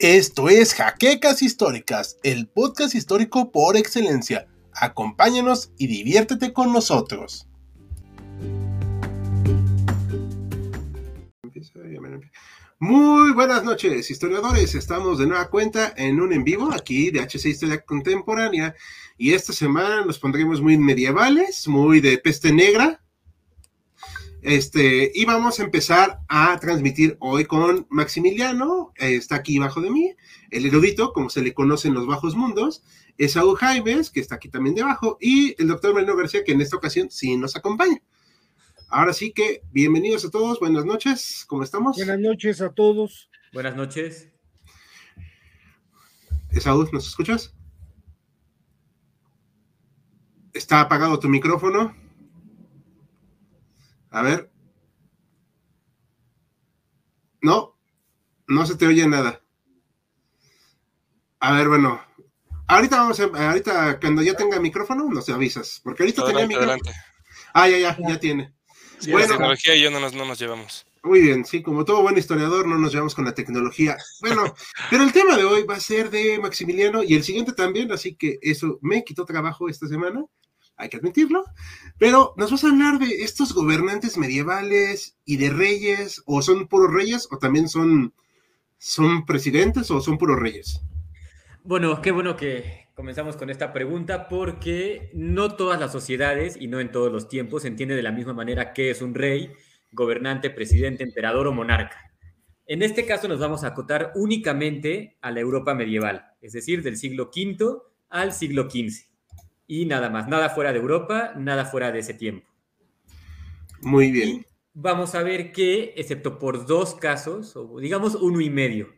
Esto es Jaquecas Históricas, el podcast histórico por excelencia. Acompáñanos y diviértete con nosotros. Muy buenas noches, historiadores. Estamos de nueva cuenta en un en vivo aquí de HC Historia Contemporánea. Y esta semana nos pondremos muy medievales, muy de peste negra, este, y vamos a empezar a transmitir hoy con Maximiliano, eh, está aquí bajo de mí, el erudito, como se le conoce en los bajos mundos, es Saúl Jaimes, que está aquí también debajo, y el doctor Marino García, que en esta ocasión sí nos acompaña. Ahora sí que, bienvenidos a todos, buenas noches, ¿cómo estamos? Buenas noches a todos. Buenas noches. Saúl, ¿nos escuchas? ¿Está apagado tu micrófono? A ver. No, no se te oye nada. A ver, bueno. Ahorita vamos a, ahorita cuando ya tenga micrófono, nos avisas, porque ahorita tenía micrófono. Adelante. Ah, ya, ya, ya tiene. bueno, la tecnología y yo no nos, no nos llevamos. Muy bien, sí, como todo buen historiador, no nos llevamos con la tecnología. Bueno, pero el tema de hoy va a ser de Maximiliano y el siguiente también, así que eso me quitó trabajo esta semana hay que admitirlo, pero nos vas a hablar de estos gobernantes medievales y de reyes, o son puros reyes, o también son, son presidentes, o son puros reyes. Bueno, qué bueno que comenzamos con esta pregunta, porque no todas las sociedades y no en todos los tiempos se entiende de la misma manera qué es un rey, gobernante, presidente, emperador o monarca. En este caso nos vamos a acotar únicamente a la Europa medieval, es decir, del siglo V al siglo XV y nada más, nada fuera de Europa, nada fuera de ese tiempo. Muy bien. vamos a ver que, excepto por dos casos, o digamos uno y medio,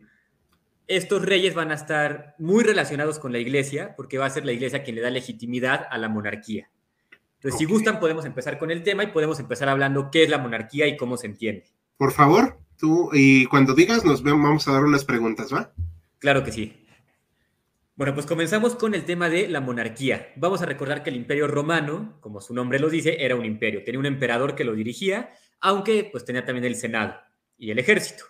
estos reyes van a estar muy relacionados con la iglesia, porque va a ser la iglesia quien le da legitimidad a la monarquía. Entonces, si gustan, podemos empezar con el tema y podemos empezar hablando qué es la monarquía y cómo se entiende. Por favor, tú, y cuando digas, nos vamos a dar unas preguntas, ¿va? Claro que sí. Bueno, pues comenzamos con el tema de la monarquía. Vamos a recordar que el imperio romano, como su nombre lo dice, era un imperio. Tenía un emperador que lo dirigía, aunque pues tenía también el Senado y el ejército.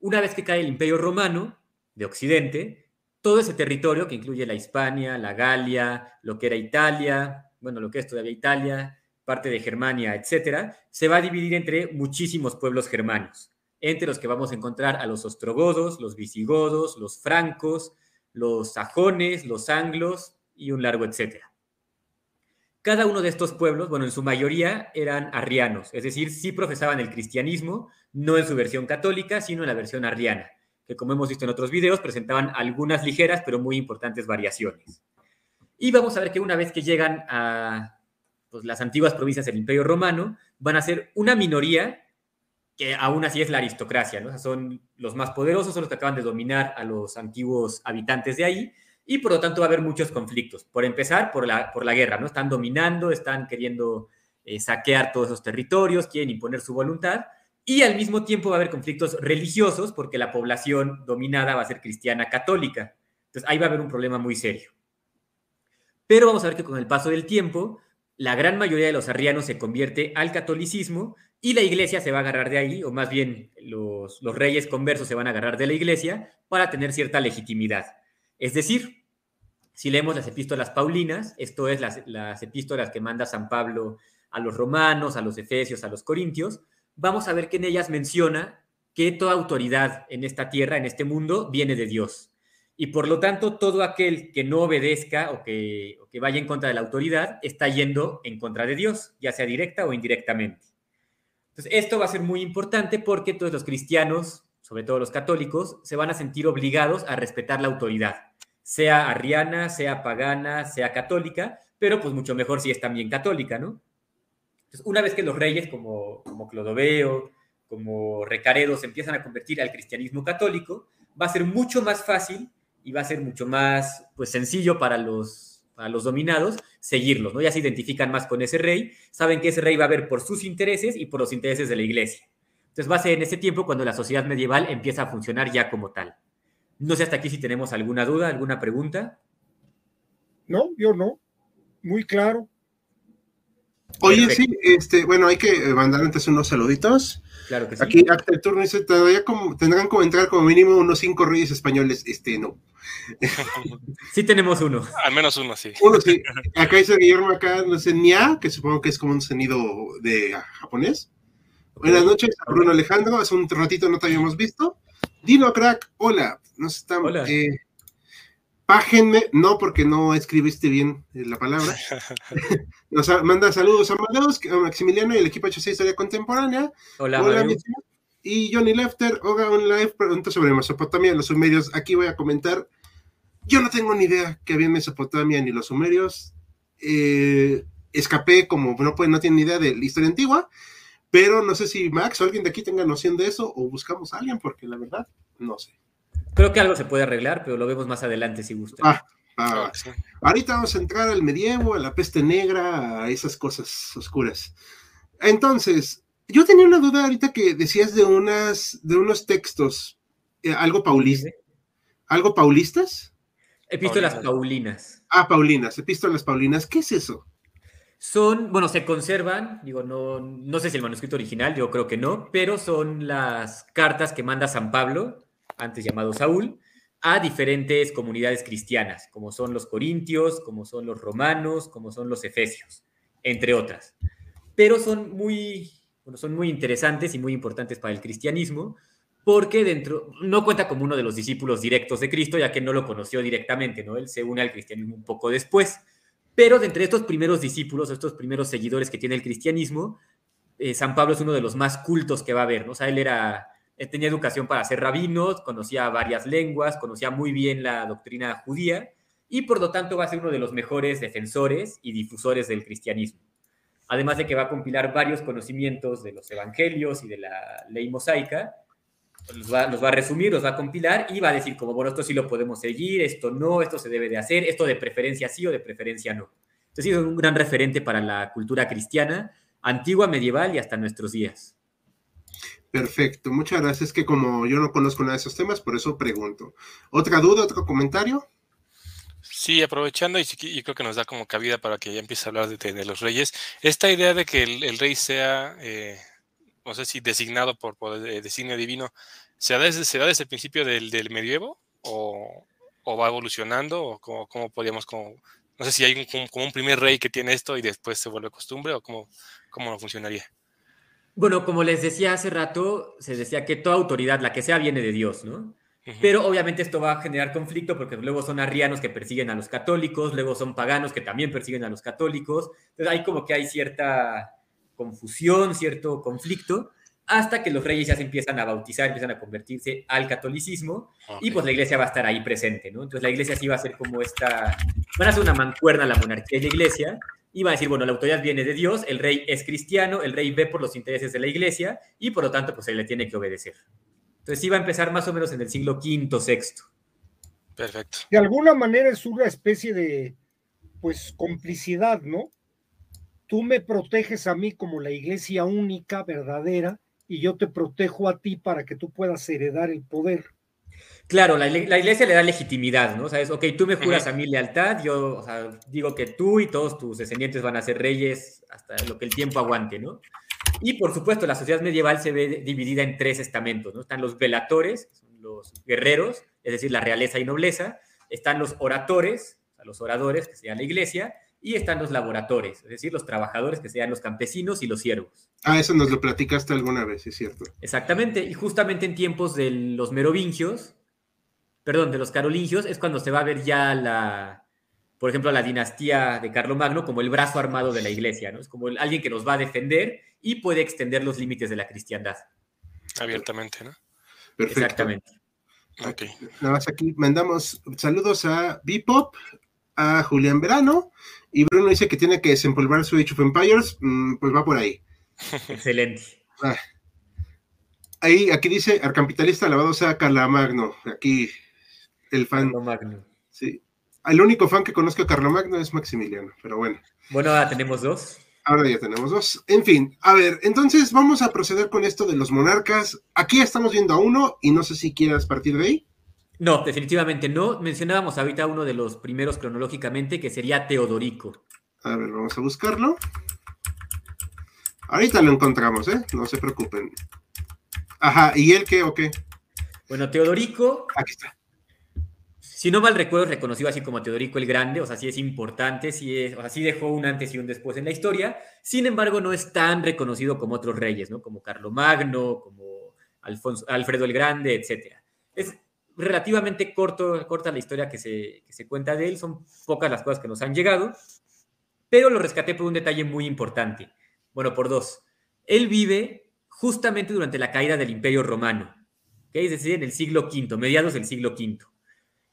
Una vez que cae el imperio romano de Occidente, todo ese territorio, que incluye la Hispania, la Galia, lo que era Italia, bueno, lo que es todavía Italia, parte de Germania, etcétera, se va a dividir entre muchísimos pueblos germanos, entre los que vamos a encontrar a los ostrogodos, los visigodos, los francos, los sajones, los anglos y un largo etcétera. Cada uno de estos pueblos, bueno, en su mayoría eran arrianos, es decir, sí profesaban el cristianismo, no en su versión católica, sino en la versión arriana, que como hemos visto en otros videos, presentaban algunas ligeras pero muy importantes variaciones. Y vamos a ver que una vez que llegan a pues, las antiguas provincias del Imperio Romano, van a ser una minoría que aún así es la aristocracia, ¿no? son los más poderosos, son los que acaban de dominar a los antiguos habitantes de ahí, y por lo tanto va a haber muchos conflictos. Por empezar, por la, por la guerra, ¿no? Están dominando, están queriendo eh, saquear todos esos territorios, quieren imponer su voluntad, y al mismo tiempo va a haber conflictos religiosos porque la población dominada va a ser cristiana católica. Entonces ahí va a haber un problema muy serio. Pero vamos a ver que con el paso del tiempo, la gran mayoría de los arrianos se convierte al catolicismo y la iglesia se va a agarrar de ahí, o más bien los, reyes conversos se van a agarrar de la iglesia para tener cierta legitimidad. Es decir, si leemos las epístolas paulinas, esto es las, las epístolas que manda San Pablo a los romanos, a los efesios, a los corintios, vamos a ver que en ellas menciona que toda autoridad en esta tierra, en este mundo, viene de Dios. Y por lo tanto, todo aquel que no obedezca o que, o que vaya en contra de la autoridad está yendo en contra de Dios, ya sea directa o indirectamente. Esto va a ser muy importante porque todos los cristianos, sobre todo los católicos, se van a sentir obligados a respetar la autoridad, sea arriana, sea pagana, sea católica, pero pues mucho mejor si es también católica, ¿no? Entonces, una vez que los reyes como, como Clodoveo, como Recaredo se empiezan a convertir al cristianismo católico, va a ser mucho más fácil y va a ser mucho más pues, sencillo para los a los dominados, seguirlos, ¿no? Ya se identifican más con ese rey, saben que ese rey va a ver por sus intereses y por los intereses de la iglesia. Entonces va a ser en ese tiempo cuando la sociedad medieval empieza a funcionar ya como tal. No sé hasta aquí si tenemos alguna duda, alguna pregunta. No, yo no. Muy claro. Oye, sí, este, bueno, hay que mandar antes unos saluditos. Claro que sí. Aquí acta el turno dice, todavía como, tendrán como entrar como mínimo unos cinco reyes españoles. Este, no. sí tenemos uno. Al menos uno, sí. Uno, sí. Acá dice Guillermo, acá, no sé, Nia, que supongo que es como un sonido de japonés. Buenas noches, Bruno Alejandro, hace un ratito no te habíamos visto. Dino Crack, hola, nos estamos... Hola. Eh, pájenme, no porque no escribiste bien eh, la palabra. Nos manda saludos a Amadeus, a Maximiliano y el equipo HC Historia Contemporánea. Hola, Hola Y Johnny Lefter, Oga un live, pregunta sobre Mesopotamia, los sumerios. Aquí voy a comentar. Yo no tengo ni idea que había en Mesopotamia ni los sumerios. Eh, escapé como no, puede, no tiene ni idea de la historia antigua, pero no sé si Max o alguien de aquí tenga noción de eso o buscamos a alguien, porque la verdad, no sé. Creo que algo se puede arreglar, pero lo vemos más adelante si gusta. Ah, ah, ahorita vamos a entrar al medievo, a la peste negra, a esas cosas oscuras. Entonces, yo tenía una duda ahorita que decías de unas, de unos textos, eh, algo paulista, algo paulistas. Epístolas paulinas. Ah, paulinas, epístolas paulinas. ¿Qué es eso? Son, bueno, se conservan, digo, no, no sé si el manuscrito original, yo creo que no, pero son las cartas que manda San Pablo antes llamado Saúl, a diferentes comunidades cristianas, como son los corintios, como son los romanos, como son los efesios, entre otras. Pero son muy, bueno, son muy interesantes y muy importantes para el cristianismo, porque dentro, no cuenta como uno de los discípulos directos de Cristo, ya que no lo conoció directamente, ¿no? Él se une al cristianismo un poco después. Pero de entre estos primeros discípulos, estos primeros seguidores que tiene el cristianismo, eh, San Pablo es uno de los más cultos que va a haber, ¿no? O sea, él era tenía educación para ser rabino, conocía varias lenguas, conocía muy bien la doctrina judía y por lo tanto va a ser uno de los mejores defensores y difusores del cristianismo. Además de que va a compilar varios conocimientos de los evangelios y de la ley mosaica, los va, los va a resumir, los va a compilar y va a decir como, bueno, esto sí lo podemos seguir, esto no, esto se debe de hacer, esto de preferencia sí o de preferencia no. Entonces es un gran referente para la cultura cristiana, antigua, medieval y hasta nuestros días. Perfecto, muchas gracias. Es que como yo no conozco nada de esos temas, por eso pregunto. ¿Otra duda, otro comentario? Sí, aprovechando, y, creo que nos da como cabida para que ya empiece a hablar de, los reyes, esta idea de que el, rey sea, eh, no sé si designado por, designio divino, ¿se da desde, desde el principio del, medievo o, va evolucionando? ¿O cómo, podríamos, como, no sé si hay un, como un primer rey que tiene esto y después se vuelve costumbre o cómo, cómo funcionaría? Bueno, como les decía hace rato, se decía que toda autoridad, la que sea, viene de Dios, ¿no? Pero obviamente esto va a generar conflicto porque luego son arrianos que persiguen a los católicos, luego son paganos que también persiguen a los católicos. Entonces hay como que hay cierta confusión, cierto conflicto, hasta que los reyes ya se empiezan a bautizar, empiezan a convertirse al catolicismo y pues la iglesia va a estar ahí presente, ¿no? Entonces la iglesia sí va a ser como esta, van a ser una mancuerna la monarquía y la iglesia, y va a decir, bueno, la autoridad viene de Dios, el rey es cristiano, el rey ve por los intereses de la iglesia y por lo tanto pues se le tiene que obedecer. Entonces iba a empezar más o menos en el siglo V, VI. Perfecto. De alguna manera es una especie de, pues, complicidad, ¿no? Tú me proteges a mí como la iglesia única, verdadera, y yo te protejo a ti para que tú puedas heredar el poder. Claro, la, iglesia le da legitimidad, ¿no? O sea, es, ok, tú me juras a mi lealtad, yo o sea, digo que tú y todos tus descendientes van a ser reyes hasta lo que el tiempo aguante, ¿no? Y por supuesto, la sociedad medieval se ve dividida en tres estamentos, ¿no? Están los velatores, los guerreros, es decir, la realeza y nobleza, están los oradores, o sea, los oradores, que sería la iglesia, y están los laboradores, es decir, los trabajadores, que sean los campesinos y los siervos. Ah, eso nos lo platicaste alguna vez, es cierto. Exactamente, y justamente en tiempos de los merovingios, perdón, de los carolingios, es cuando se va a ver ya la, por ejemplo, la dinastía de Carlomagno como el brazo armado de la iglesia, ¿no? Es como alguien que nos va a defender y puede extender los límites de la cristiandad. Abiertamente, ¿no? Perfecto. Exactamente. Ok. Nada más aquí mandamos saludos a Bipop, a Julián Verano, y Bruno dice que tiene que desempolvar su Age of Empires, mm, pues va por ahí. Excelente. Ah. Ahí, aquí dice, arcapitalista alabado sea Carlomagno. Aquí el fan. Magno. Sí. El único fan que conozco a Carlomagno es Maximiliano, pero bueno. Bueno, ahora tenemos dos. Ahora ya tenemos dos. En fin, a ver, entonces vamos a proceder con esto de los monarcas. Aquí estamos viendo a uno y no sé si quieras partir de ahí. No, definitivamente no. Mencionábamos ahorita uno de los primeros cronológicamente, que sería Teodorico. A ver, vamos a buscarlo. Ahorita lo encontramos, ¿eh? No se preocupen. Ajá, ¿y él qué o qué? Bueno, Teodorico. Aquí está. Si no mal recuerdo, reconocido así como Teodorico el Grande, o sea, sí es importante, sí, es, o sea, sí dejó un antes y un después en la historia. Sin embargo, no es tan reconocido como otros reyes, ¿no? Como Carlomagno, como Alfonso, Alfredo el Grande, etc. Es relativamente corto, corta la historia que se, que se cuenta de él, son pocas las cosas que nos han llegado, pero lo rescaté por un detalle muy importante. Bueno, por dos. Él vive justamente durante la caída del Imperio Romano, ¿okay? es decir, en el siglo V, mediados del siglo V.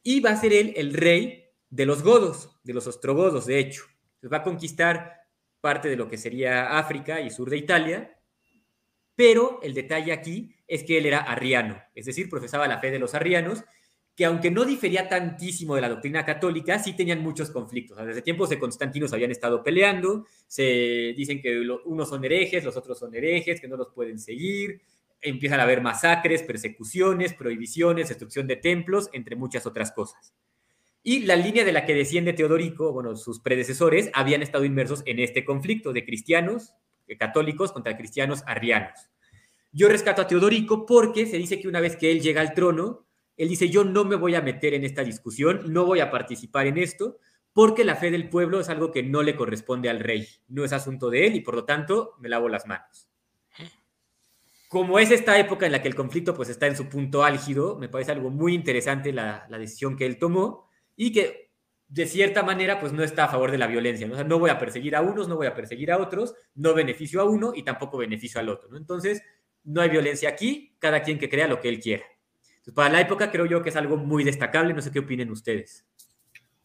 Y va a ser él el rey de los godos, de los ostrogodos, de hecho. va a conquistar parte de lo que sería África y sur de Italia, pero el detalle aquí es que él era arriano, es decir, profesaba la fe de los arrianos, que aunque no difería tantísimo de la doctrina católica, sí tenían muchos conflictos. Desde tiempos de Constantino se habían estado peleando, se dicen que unos son herejes, los otros son herejes, que no los pueden seguir, empiezan a haber masacres, persecuciones, prohibiciones, destrucción de templos, entre muchas otras cosas. Y la línea de la que desciende Teodorico, bueno, sus predecesores, habían estado inmersos en este conflicto de cristianos católicos contra cristianos arrianos. Yo rescato a Teodorico porque se dice que una vez que él llega al trono, él dice, yo no me voy a meter en esta discusión, no voy a participar en esto, porque la fe del pueblo es algo que no le corresponde al rey, no es asunto de él y por lo tanto me lavo las manos. Como es esta época en la que el conflicto pues está en su punto álgido, me parece algo muy interesante la, decisión que él tomó y que de cierta manera pues no está a favor de la violencia, ¿no? voy a perseguir a unos, no voy a perseguir a otros, no beneficio a uno y tampoco beneficio al otro. Entonces, no hay violencia aquí, cada quien que crea lo que él quiera para la época creo yo que es algo muy destacable, no sé qué opinen ustedes.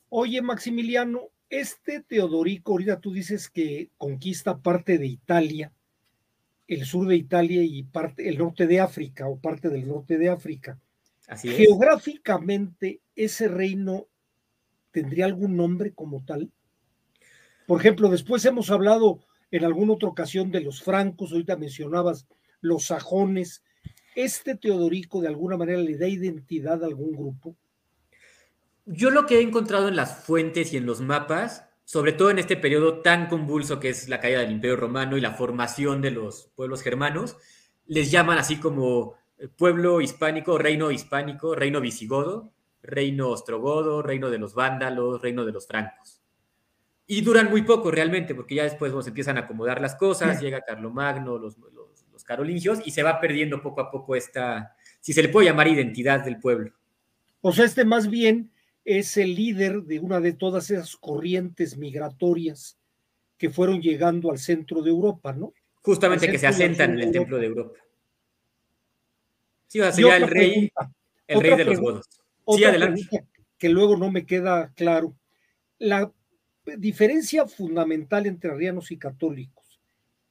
Oye, Maximiliano, este Teodorico, ahorita tú dices que conquista parte de Italia, el sur de Italia y parte, el norte de África o parte del norte de África. Así Geográficamente, ese reino tendría algún nombre como tal. Por ejemplo, después hemos hablado en alguna otra ocasión de los francos, ahorita mencionabas los sajones, ¿este Teodorico de alguna manera le da identidad a algún grupo? Yo lo que he encontrado en las fuentes y en los mapas, sobre todo en este periodo tan convulso que es la caída del Imperio Romano y la formación de los pueblos germanos, les llaman así como eh, pueblo hispánico, reino hispánico, reino visigodo, reino ostrogodo, reino de los vándalos, reino de los francos. Y duran muy poco realmente, porque ya después se empiezan a acomodar las cosas, llega Carlomagno, los, los carolingios y se va perdiendo poco a poco esta, si se le puede llamar identidad del pueblo. O sea, este más bien es el líder de una de todas esas corrientes migratorias que fueron llegando al centro de Europa, ¿no? Justamente que se asentan en el templo de Europa. Sí, o sea, sería el rey, el rey de los godos. Sí, adelante. Que luego no me queda claro. La diferencia fundamental entre arrianos y católicos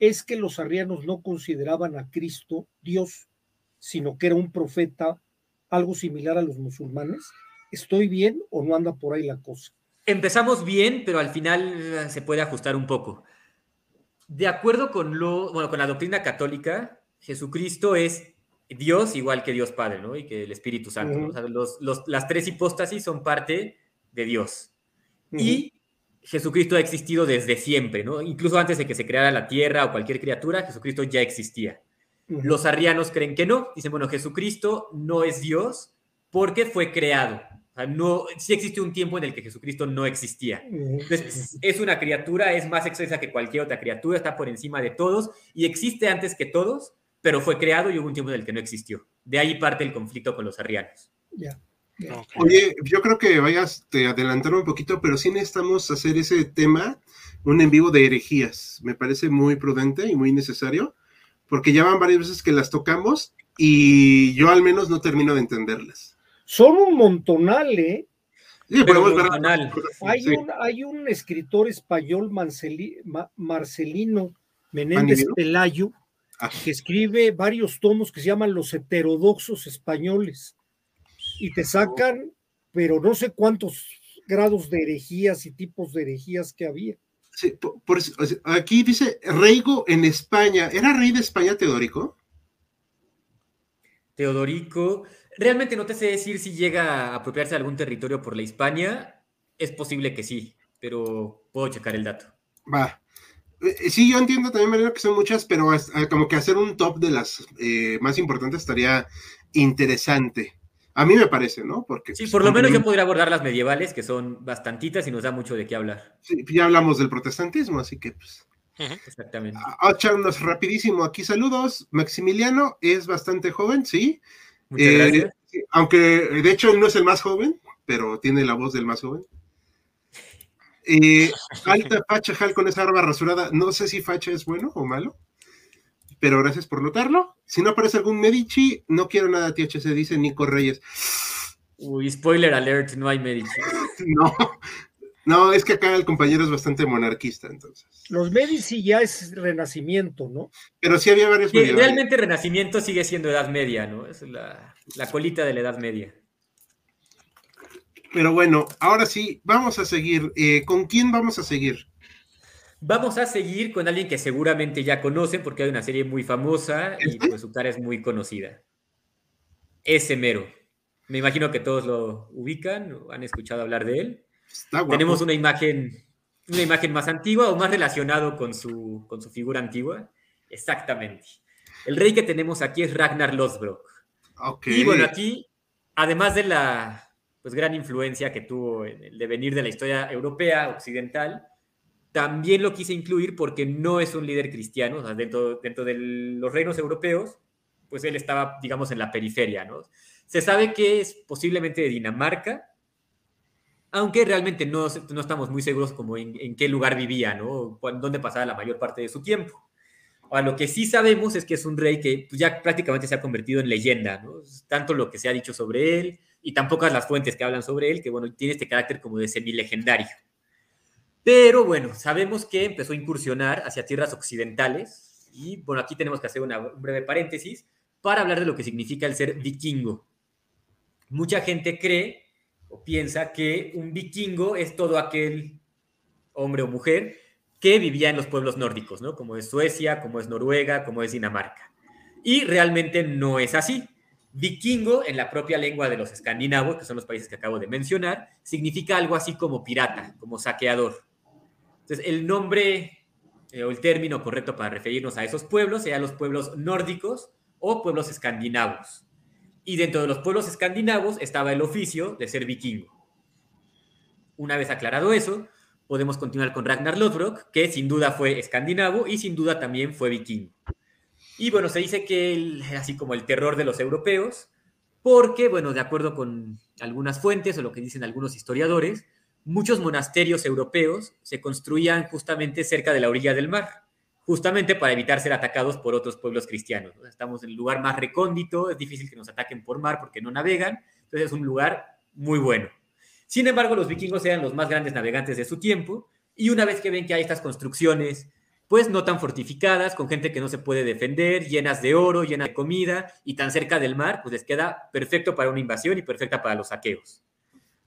es que los arrianos no consideraban a Cristo Dios, sino que era un profeta, algo similar a los musulmanes. ¿Estoy bien o no anda por ahí la cosa? Empezamos bien, pero al final eh, se puede ajustar un poco. De acuerdo con, lo, bueno, con la doctrina católica, Jesucristo es Dios igual que Dios Padre, ¿no? Y que el Espíritu Santo. las tres hipóstasis son parte de Dios. Y Jesucristo ha existido desde siempre, ¿no? Incluso antes de que se creara la tierra o cualquier criatura, Jesucristo ya existía. Los arrianos creen que no. Dicen, bueno, Jesucristo no es Dios porque fue creado. O sea, no, sí existe un tiempo en el que Jesucristo no existía. Entonces, es una criatura, es más excelsa que cualquier otra criatura, está por encima de todos y existe antes que todos, pero fue creado y hubo un tiempo en el que no existió. De ahí parte el conflicto con los arrianos. Ya. Oye, yo creo que vayas a adelantar un poquito, pero sí necesitamos hacer ese tema, un en vivo de herejías. Me parece muy prudente y muy necesario, porque ya van varias veces que las tocamos y yo al menos no termino de entenderlas. Son un montonal, ¿eh? Sí, Hay, un, hay un escritor español, Marcelino Menéndez Pelayo, ah. que escribe varios tomos que se llaman Los heterodoxos españoles y te sacan, pero no sé cuántos grados de herejías y tipos de herejías que había. Sí, por, aquí dice Reigo en España. ¿Era rey de España Teodorico? Teodorico, realmente no te sé decir si llega a apropiarse de algún territorio por la Hispania. Es posible que sí, pero puedo checar el dato. Va. Eh, Sí, yo entiendo también, Mariano, que son muchas, pero es- ah, como que hacer un top de las eh, más importantes estaría interesante. A mí me parece, ¿no? Porque Sí, pues, por lo menos yo podría abordar las medievales, que son bastantitas y nos da mucho de qué hablar. sí, ya hablamos del protestantismo, así que pues. Exactamente. Echarnos rapidísimo aquí saludos. Maximiliano es bastante joven, sí. Muchas Eh, gracias. aunque de hecho él no es el más joven, pero tiene la voz del más joven. Eh, alta facha, Hal con esa barba rasurada. No sé si facha es bueno o malo, pero gracias por notarlo. Si no aparece algún Medici, no quiero nada THC, dice Nico Reyes. Uy, spoiler alert, no hay Medici. No, no, es que acá el compañero es bastante monarquista, entonces. Los Medici ya es renacimiento, ¿no? Pero sí había varios medievales. realmente Renacimiento sigue siendo Edad Media, ¿no? Es la, la colita de la Edad Media. Pero bueno, ahora sí, vamos a seguir. Eh, ¿Con quién vamos a seguir? Vamos a seguir con alguien que seguramente ya conocen porque hay una serie muy famosa y ¿Este? pues su cara es muy conocida. Ese mero. Me imagino que todos lo ubican o han escuchado hablar de él. Está guapo. Tenemos una imagen, una imagen más antigua o más relacionado con su, con su figura antigua. Exactamente. El rey que tenemos aquí es Ragnar Lothbrok. Ok. Y bueno, aquí, además de la pues, gran influencia que tuvo en el devenir de la historia europea, occidental, también lo quise incluir porque no es un líder cristiano, o sea, dentro, dentro de los reinos europeos, pues él estaba, digamos, en la periferia, ¿no? Se sabe que es posiblemente de Dinamarca, aunque realmente no, no estamos muy seguros como en, en qué lugar vivía. O dónde pasaba la mayor parte de su tiempo. Lo que sí sabemos es que es un rey que pues, ya prácticamente se ha convertido en leyenda, ¿no? Tanto lo que se ha dicho sobre él y tan pocas las fuentes que hablan sobre él, que bueno, tiene este carácter como de semilegendario. Pero bueno, sabemos que empezó a incursionar hacia tierras occidentales y bueno, aquí tenemos que hacer un breve paréntesis para hablar de lo que significa el ser vikingo. Mucha gente cree o piensa que un vikingo es todo aquel hombre o mujer que vivía en los pueblos nórdicos, ¿no? Como es Suecia, como es Noruega, como es Dinamarca. Y realmente no es así. Vikingo, en la propia lengua de los escandinavos, que son los países que acabo de mencionar, significa algo así como pirata, como saqueador. Entonces, el nombre eh, o el término correcto para referirnos a esos pueblos serían los pueblos nórdicos o pueblos escandinavos. Y dentro de los pueblos escandinavos estaba el oficio de ser vikingo. Una vez aclarado eso, podemos continuar con Ragnar Lothbrok, que sin duda fue escandinavo y sin duda también fue vikingo. Y bueno, se dice que él era así como el terror de los europeos, porque, bueno, de acuerdo con algunas fuentes o lo que dicen algunos historiadores, muchos monasterios europeos se construían justamente cerca de la orilla del mar, justamente para evitar ser atacados por otros pueblos cristianos. ¿no? Estamos en el lugar más recóndito, es difícil que nos ataquen por mar porque no navegan, entonces es un lugar muy bueno. Sin embargo, los vikingos eran los más grandes navegantes de su tiempo y una vez que ven que hay estas construcciones, pues no tan fortificadas, con gente que no se puede defender, llenas de oro, llenas de comida y tan cerca del mar, pues les queda perfecto para una invasión y perfecta para los saqueos.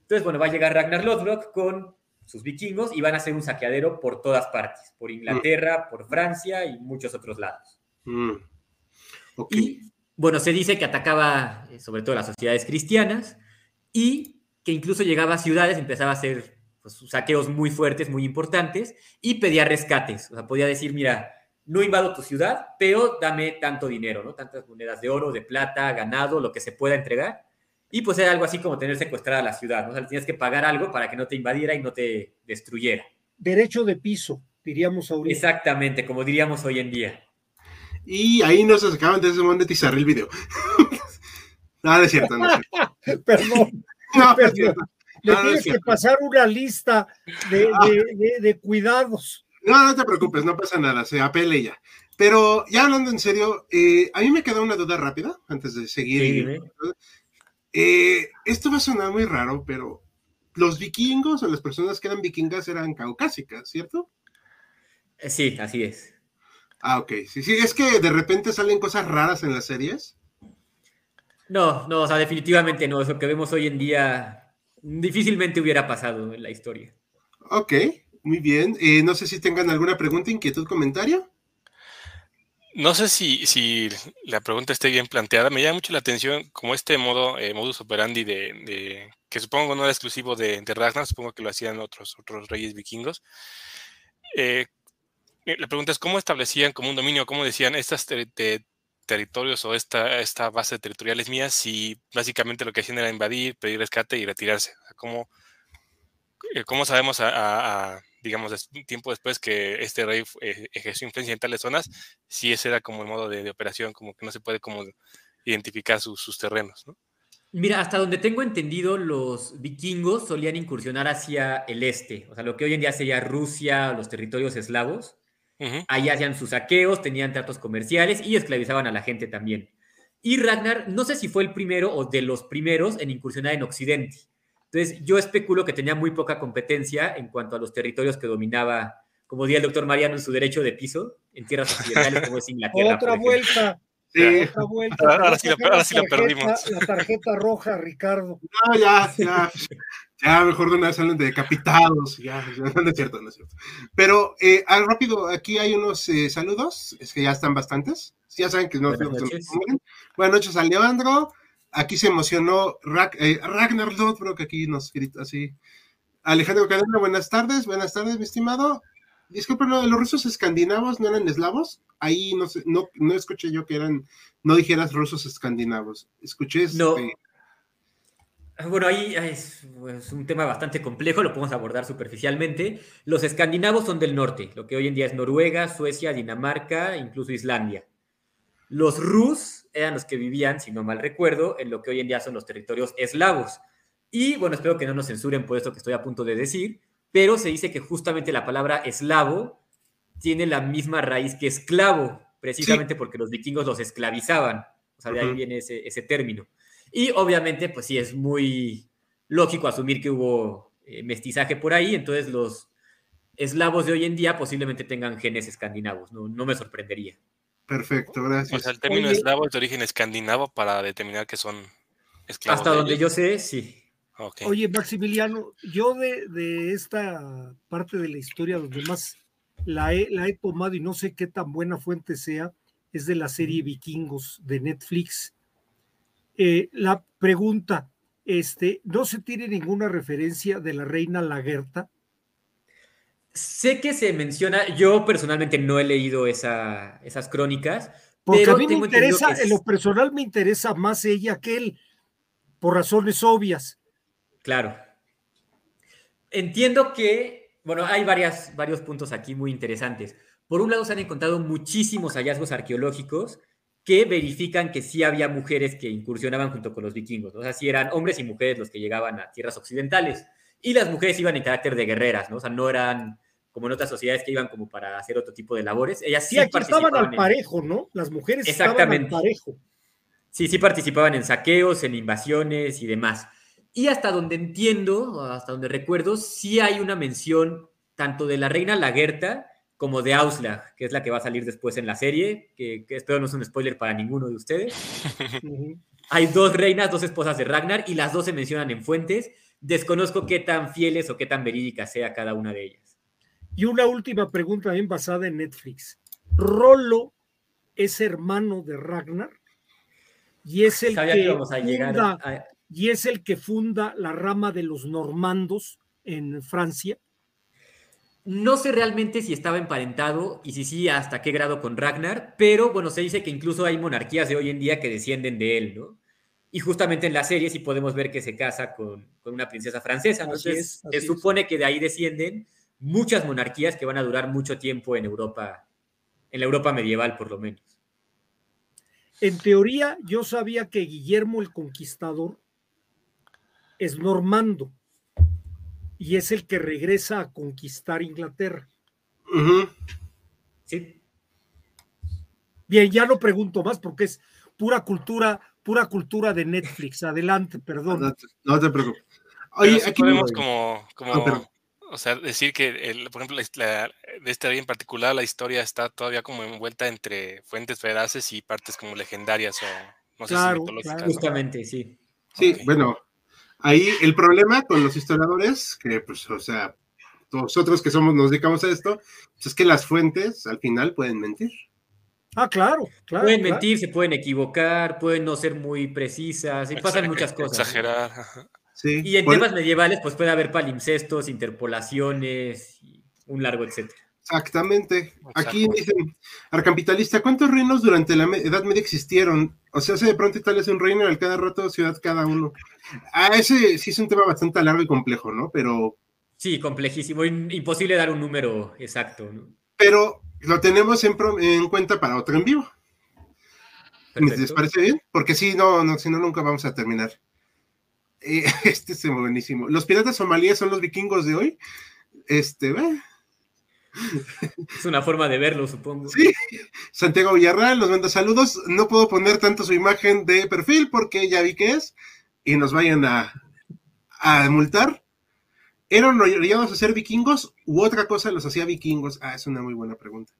Entonces, bueno, va a llegar Ragnar Lothbrok con sus vikingos y van a hacer un saqueadero por todas partes, por Inglaterra, por Francia y muchos otros lados. Mm. Y bueno, se dice que atacaba eh, sobre todo las sociedades cristianas y que incluso llegaba a ciudades, empezaba a hacer pues, saqueos muy fuertes, muy importantes y pedía rescates. O sea, podía decir, mira, no invado tu ciudad, pero dame tanto dinero, ¿no? Tantas monedas de oro, de plata, ganado, lo que se pueda entregar. Y pues era algo así como tener secuestrada la ciudad, ¿no? O sea, tienes que pagar algo para que no te invadiera y no te destruyera. Derecho de piso, diríamos ahorita. Exactamente, como diríamos hoy en día. Y ahí nos acaban de desmonetizar el video. no, no es cierto, no es cierto. Perdón, No, Perdón. cierto. le No, no es tienes que pasar una lista de, de- de- de cuidados. No, no te preocupes, no pasa nada, se apele ya. Pero ya hablando en serio, eh, a mí me queda una duda rápida antes de seguir. Sí. Eh, esto va a sonar muy raro, pero los vikingos o las personas que eran vikingas eran caucásicas, ¿cierto? Eh, Sí, así es. Ah, ok. Sí, sí, es que de repente salen cosas raras en las series. No, no, o sea, definitivamente no. Eso que vemos hoy en día difícilmente hubiera pasado en la historia. Ok, muy bien. Eh, no sé si tengan alguna pregunta, inquietud, comentario. No sé si, si la pregunta esté bien planteada. Me llama mucho la atención como este modo, eh, modus operandi de, que supongo no era exclusivo de, de Ragnar, supongo que lo hacían otros, otros reyes vikingos. Eh, eh, la pregunta es cómo establecían como un dominio, cómo decían estas territorios o esta, esta base territorial es mía si básicamente lo que hacían era invadir, pedir rescate y retirarse. ¿Cómo, eh, cómo sabemos a, digamos, tiempo después que este rey eh, ejerció influencia en tales zonas, si ese era como el modo de, operación, como que no se puede como identificar sus terrenos, ¿no? Mira, hasta donde tengo entendido, los vikingos solían incursionar hacia el este, o sea, lo que hoy en día sería Rusia, los territorios eslavos. Ahí hacían sus saqueos, tenían tratos comerciales y esclavizaban a la gente también. Y Ragnar, no sé si fue el primero o de los primeros en incursionar en Occidente. Entonces, yo especulo que tenía muy poca competencia en cuanto a los territorios que dominaba, como diría el doctor Mariano en su derecho de piso, en tierras occidentales como es Inglaterra. Otra vuelta. Ahora, sí, la, perdimos. La tarjeta roja, Ricardo. No, ya, ya. Ya, mejor de una vez salen decapitados. Ya, no es cierto, no es cierto. Pero, eh, rápido, aquí hay unos eh, saludos. Es que ya están bastantes. Ya saben que no. Buenas noches, Buenas noches Alejandro. Aquí se emocionó eh, Ragnar Lodbrok, aquí nos grita así. Alejandro Cadena, buenas tardes. Buenas tardes, mi estimado. Disculpen, ¿los rusos escandinavos no eran eslavos? Ahí no, no, no escuché yo que eran, no dijeras rusos escandinavos. Escuché. No. Este bueno, ahí es, un tema bastante complejo, lo podemos abordar superficialmente. Los escandinavos son del norte, lo que hoy en día es Noruega, Suecia, Dinamarca, incluso Islandia. Los rus eran los que vivían, si no mal recuerdo, en lo que hoy en día son los territorios eslavos. Y bueno, espero que no nos censuren por esto que estoy a punto de decir, pero se dice que justamente la palabra eslavo tiene la misma raíz que esclavo, precisamente porque los vikingos los esclavizaban. O sea, de ahí viene ese, ese, término. Y obviamente, pues sí, es muy lógico asumir que hubo eh, mestizaje por ahí, entonces los eslavos de hoy en día posiblemente tengan genes escandinavos, no, no me sorprendería. Perfecto, gracias. O sea, el término eslavo es de origen escandinavo para determinar que son esclavos. Hasta donde yo sé, sí. Oye, Maximiliano, yo de, esta parte de la historia donde más la he, la he tomado y no sé qué tan buena fuente sea, es de la serie Vikingos de Netflix. Eh, la pregunta, este, ¿no se tiene ninguna referencia de la reina Lagerta? Sé que se menciona, yo personalmente no he leído esa, esas crónicas. Porque a mí me interesa, en lo personal me interesa más ella que él, por razones obvias. Claro. Entiendo que, bueno, hay varias, varios puntos aquí muy interesantes. Por un lado, se han encontrado muchísimos hallazgos arqueológicos que verifican que sí había mujeres que incursionaban junto con los vikingos. O sea, sí eran hombres y mujeres los que llegaban a tierras occidentales. Y las mujeres iban en carácter de guerreras, ¿no? O sea, no eran como en otras sociedades que iban como para hacer otro tipo de labores. Ellas sí, participaban al parejo, ¿no? Las mujeres Exactamente. estaban al parejo. Sí, sí participaban en saqueos, en invasiones y demás. Y hasta donde entiendo, hasta donde recuerdo, sí hay una mención tanto de la reina Lagerta como de Auslag, que es la que va a salir después en la serie, que, espero no es un spoiler para ninguno de ustedes. hay dos reinas, dos esposas de Ragnar, y las dos se mencionan en fuentes. Desconozco qué tan fieles o qué tan verídicas sea cada una de ellas. Y una última pregunta bien basada en Netflix. ¿Rolo es hermano de Ragnar? Y es el que, a llegar a y es el que funda la rama de los normandos en Francia. No sé realmente si estaba emparentado y si sí, hasta qué grado con Ragnar, pero bueno, se dice que incluso hay monarquías de hoy en día que descienden de él, ¿no? Y justamente en la serie sí podemos ver que se casa con, una princesa francesa, entonces se supone que de ahí descienden muchas monarquías que van a durar mucho tiempo en Europa, en la Europa medieval por lo menos. En teoría, yo sabía que Guillermo el Conquistador es normando y es el que regresa a conquistar Inglaterra. Sí. Bien, ya no pregunto más porque es pura cultura, pura cultura de Netflix. Adelante, perdón. No, te preocupes. Oye, aquí podemos como, como o sea, decir que, el, por ejemplo, de esta vida en particular, la historia está todavía como envuelta entre fuentes veraces y partes como legendarias o no sé si mitológicas. Justamente, sí. Sí, bueno, Ahí el problema con los historiadores, que pues, o sea, nosotros que somos, nos dedicamos a esto, pues, es que las fuentes al final pueden mentir. Ah, claro, claro. Pueden mentir, se pueden equivocar, pueden no ser muy precisas, y pasan muchas cosas. Exagerar. Sí, y en temas medievales, pues puede haber palimpsestos, interpolaciones, un largo etcétera. Exactamente. Aquí dicen, Arcampitalista, ¿cuántos reinos durante la Edad Media existieron? O sea, hace de pronto Italia es un reino, al cada rato ciudad cada uno. Ah, ese sí es un tema bastante largo y complejo, ¿no? Pero... Sí, complejísimo, imposible dar un número exacto, ¿no? Pero lo tenemos en, en cuenta para otro en vivo. ¿Les parece bien? Porque si no, no, si no, nunca vamos a terminar. Eh, este es buenísimo. Los piratas somalíes son los vikingos de hoy. Este, ¿ve? Es una forma de verlo, supongo. Sí, Santiago Villarreal nos manda saludos. No puedo poner tanto su imagen de perfil porque ya vi que es y nos vayan a, a multar. ¿Eran obligados a ser vikingos u otra cosa los hacía vikingos? Ah, es una muy buena pregunta.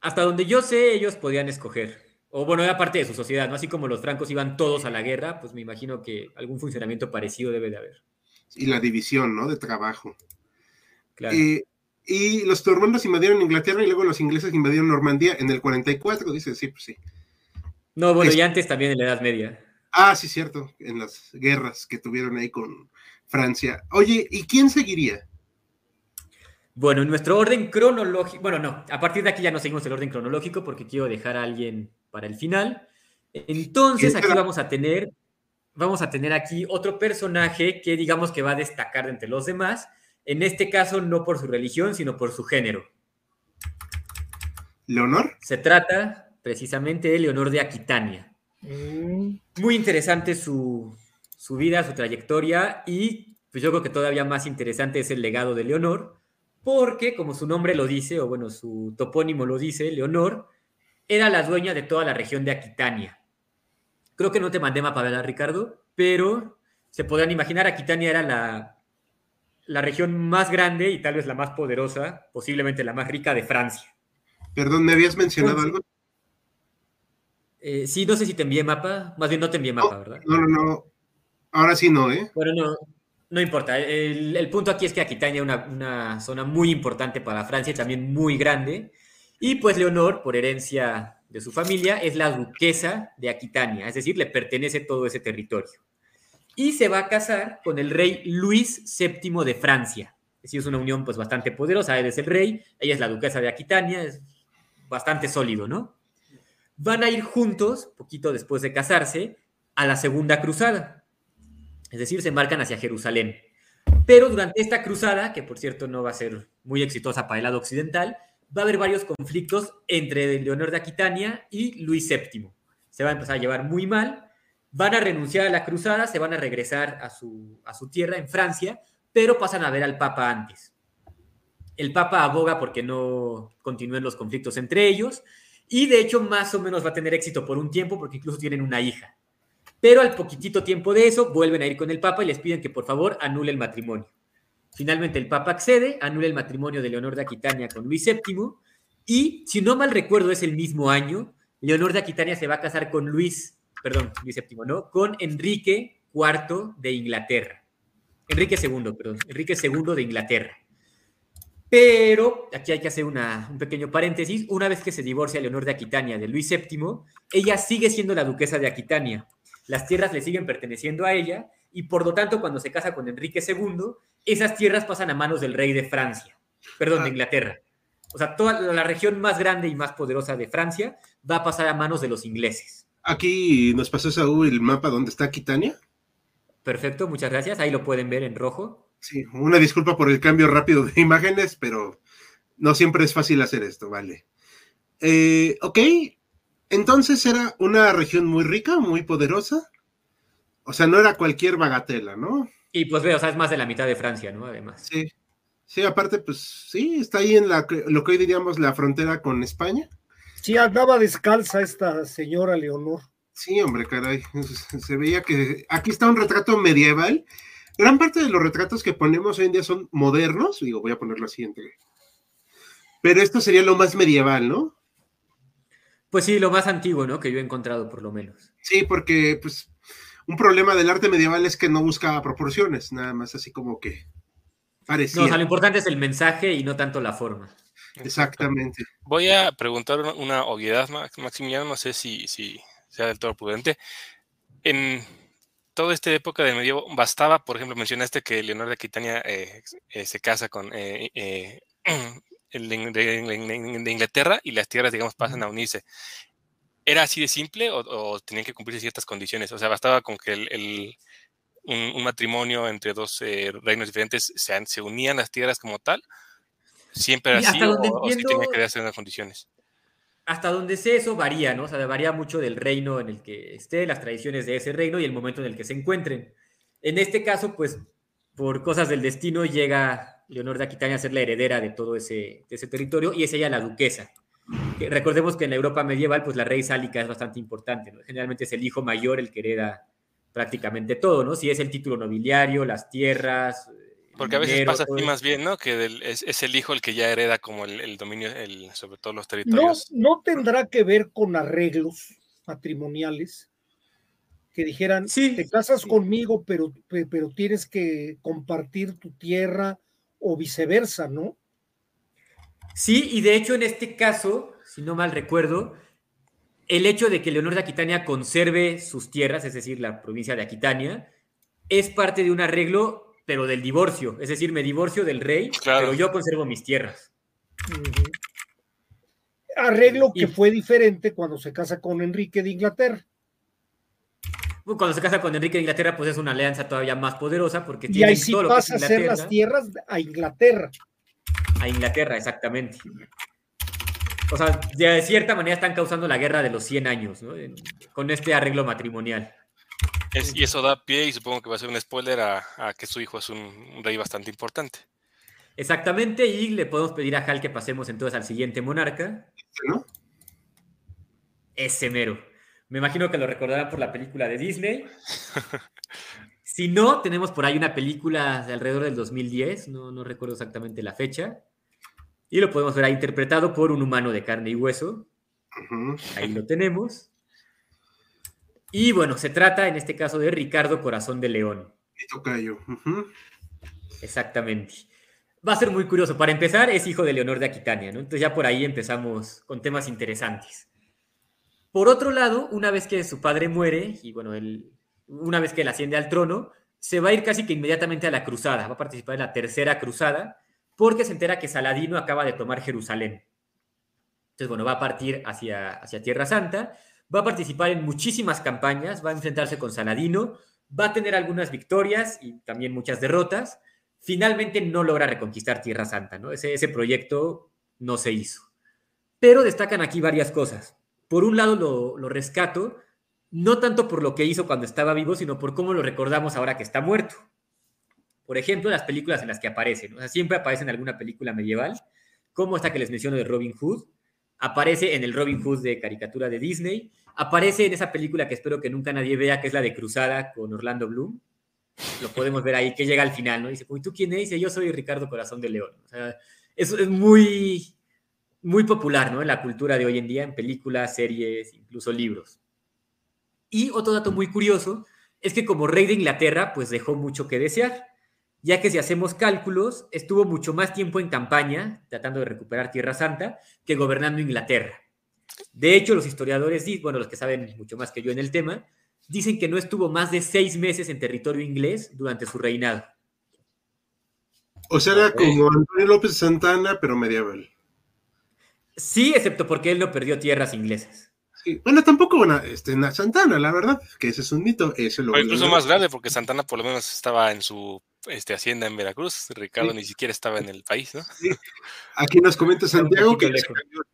Hasta donde yo sé, ellos podían escoger. O bueno, era parte de su sociedad, ¿no? Así como los francos iban todos a la guerra, pues me imagino que algún funcionamiento parecido debe de haber. Y la división, ¿no? De trabajo. Claro. Eh, y los turmandos invadieron Inglaterra y luego los ingleses invadieron Normandía en el 44, dice, sí, pues sí. No, bueno, y antes también en la Edad Media. Ah, sí, cierto, en las guerras que tuvieron ahí con Francia. Oye, ¿y quién seguiría? Bueno, en nuestro orden cronológico, bueno, no, a partir de aquí ya no seguimos el orden cronológico porque quiero dejar a alguien para el final. Entonces, aquí vamos a tener, vamos a tener aquí otro personaje que digamos que va a destacar entre los demás en este caso, no por su religión, sino por su género. ¿Leonor? Se trata precisamente de Leonor de Aquitania. Mm. Muy interesante su, vida, su trayectoria y pues yo creo que todavía más interesante es el legado de Leonor, porque como su nombre lo dice, o bueno, su topónimo lo dice, Leonor era la dueña de toda la región de Aquitania. Creo que no te mandé mapa, ¿verdad, Ricardo? Pero se podrán imaginar, Aquitania era la la región más grande y tal vez la más poderosa, posiblemente la más rica de Francia. Perdón, ¿me habías mencionado algo? Eh, sí, no sé si te envié mapa, más bien no te envié mapa, ¿verdad? No, no, no. Ahora sí no, ¿eh? Bueno, no, no importa. El, punto aquí es que Aquitania es una, zona muy importante para Francia también muy grande. Y pues Leonor, por herencia de su familia, es la duquesa de Aquitania, es decir, le pertenece todo ese territorio y se va a casar con el rey Luis VII de Francia. Es es una unión pues bastante poderosa, él es el rey, ella es la duquesa de Aquitania, es bastante sólido, ¿no? Van a ir juntos, poquito después de casarse, a la Segunda Cruzada. Es decir, se embarcan hacia Jerusalén. Pero durante esta cruzada, que por cierto no va a ser muy exitosa para el lado occidental, va a haber varios conflictos entre Leonor de Aquitania y Luis VII. Se va a empezar a llevar muy mal van a renunciar a la cruzada, se van a regresar a su, a su tierra en Francia, pero pasan a ver al Papa antes. El Papa aboga porque no continúen los conflictos entre ellos y de hecho más o menos va a tener éxito por un tiempo porque incluso tienen una hija. Pero al poquitito tiempo de eso vuelven a ir con el Papa y les piden que por favor anule el matrimonio. Finalmente el Papa accede, anula el matrimonio de Leonor de Aquitania con Luis VII y, si no mal recuerdo, es el mismo año, Leonor de Aquitania se va a casar con Luis perdón, Luis VII, ¿no? Con Enrique IV de Inglaterra. Enrique II, perdón, Enrique II de Inglaterra. Pero aquí hay que hacer un pequeño paréntesis. Una vez que se divorcia Leonor de Aquitania de Luis VII, ella sigue siendo la duquesa de Aquitania. Las tierras le siguen perteneciendo a ella y por lo tanto cuando se casa con Enrique II, esas tierras pasan a manos del rey de Francia, perdón, de ah. Inglaterra. O sea, toda la región más grande y más poderosa de Francia va a pasar a manos de los ingleses. Aquí nos pasó Saúl el mapa donde está Aquitania. Perfecto, muchas gracias. Ahí lo pueden ver en rojo. Sí, una disculpa por el cambio rápido de imágenes, pero no siempre es fácil hacer esto, vale. Eh, ok, entonces era una región muy rica, muy poderosa. O sea, no era cualquier bagatela, ¿no? Y pues veo, o sea, es más de la mitad de Francia, ¿no? Además. Sí, sí, aparte, pues sí, está ahí en la, lo que hoy diríamos la frontera con España. Sí, andaba descalza esta señora Leonor. Sí, hombre, caray. Se veía que aquí está un retrato medieval. Gran parte de los retratos que ponemos hoy en día son modernos. Digo, voy a ponerlo así entre. Pero esto sería lo más medieval, ¿no? Pues sí, lo más antiguo, ¿no? Que yo he encontrado, por lo menos. Sí, porque, pues, un problema del arte medieval es que no busca proporciones, nada más así como que parecía. No, o sea, lo importante es el mensaje y no tanto la forma. Exactamente. Voy a preguntar una obviedad, Maximiliano, no sé si, si sea del todo prudente. En toda esta época del medievo, bastaba, por ejemplo, mencionaste que Leonor de Aquitania eh, eh, se casa con eh, de, Inglaterra y las tierras, digamos, pasan a unirse. ¿Era así de simple o, tenían que cumplirse ciertas condiciones? O sea, bastaba con que el, un, matrimonio entre dos eh, reinos diferentes se, se, unían las tierras como tal. ¿Siempre era así o, o sí tenía que darse unas condiciones? hasta donde sé eso varía, ¿no? O sea, varía mucho del reino en el que esté, las tradiciones de ese reino y el momento en el que se encuentren. En este caso, pues, por cosas del destino, llega Leonor de Aquitania a ser la heredera de todo ese, ese territorio y es ella la duquesa. recordemos que en la Europa medieval, pues la rey sálica es bastante importante, ¿no? Generalmente es el hijo mayor el que hereda prácticamente todo, ¿no? Si es el título nobiliario, las tierras, porque a veces pasa así más bien, ¿no? Que es, el hijo el que ya hereda como el, dominio, el, sobre todo los territorios. No, no tendrá que ver con arreglos matrimoniales que dijeran, sí, te casas conmigo, pero, pero tienes que compartir tu tierra o viceversa, ¿no? Sí, y de hecho en este caso, si no mal recuerdo, el hecho de que Leonor de Aquitania conserve sus tierras, es decir, la provincia de Aquitania, es parte de un arreglo pero del divorcio. Es decir, me divorcio del rey, pero yo conservo mis tierras. Arreglo que fue diferente cuando se casa con Enrique de Inglaterra. Cuando se casa con Enrique de Inglaterra, pues es una alianza todavía más poderosa porque y ahí sí pasa a ser las tierras a Inglaterra. A Inglaterra, exactamente. O sea, de cierta manera están causando la guerra de los 100 años, ¿no? Con este arreglo matrimonial y eso da pie, y supongo que va a ser un spoiler, a, que su hijo es un, rey bastante importante. Exactamente, y le podemos pedir a Hal que pasemos entonces al siguiente monarca. ¿No? Ese mero. Me imagino que lo recordarán por la película de Disney. si no, tenemos por ahí una película de alrededor del 2010, no, no recuerdo exactamente la fecha. Y lo podemos ver ahí interpretado por un humano de carne y hueso. Ahí lo tenemos. Y bueno, se trata en este caso de Ricardo Corazón de León. Y tocayo. Exactamente. Va a ser muy curioso. Para empezar, es hijo de Leonor de Aquitania, ¿no? Entonces ya por ahí empezamos con temas interesantes. Por otro lado, una vez que su padre muere, y bueno, él, una vez que él asciende al trono, se va a ir casi que inmediatamente a la cruzada, va a participar en la tercera cruzada, porque se entera que Saladino acaba de tomar Jerusalén. Entonces, bueno, va a partir hacia, hacia Tierra Santa va a participar en muchísimas campañas, va a enfrentarse con Saladino, va a tener algunas victorias y también muchas derrotas. Finalmente no logra reconquistar Tierra Santa, ¿no? Ese, ese proyecto no se hizo. Pero destacan aquí varias cosas. Por un lado lo, rescato, no tanto por lo que hizo cuando estaba vivo, sino por cómo lo recordamos ahora que está muerto. Por ejemplo, las películas en las que aparece, O sea, siempre aparece en alguna película medieval, como esta que les menciono de Robin Hood, aparece en el Robin Hood de caricatura de Disney, aparece en esa película que espero que nunca nadie vea, que es la de Cruzada con Orlando Bloom. Lo podemos ver ahí, que llega al final, ¿no? Dice, ¿y tú quién eres? Dice, yo soy Ricardo Corazón de León. O sea, eso es muy, muy popular, ¿no? En la cultura de hoy en día, en películas, series, incluso libros. Y otro dato muy curioso es que como rey de Inglaterra, pues dejó mucho que desear ya que si hacemos cálculos, estuvo mucho más tiempo en campaña, tratando de recuperar Tierra Santa, que gobernando Inglaterra. De hecho, los historiadores, bueno, los que saben mucho más que yo en el tema, dicen que no estuvo más de seis meses en territorio inglés durante su reinado. O sea, era como Antonio López Santana, pero medieval. Sí, excepto porque él no perdió tierras inglesas. Sí. Bueno, tampoco bueno, este, Santana, la verdad, que ese es un mito. o incluso más grande, porque Santana por lo menos estaba en su este, hacienda en Veracruz. Ricardo ni siquiera estaba en el país, ¿no? Aquí nos comenta Santiago que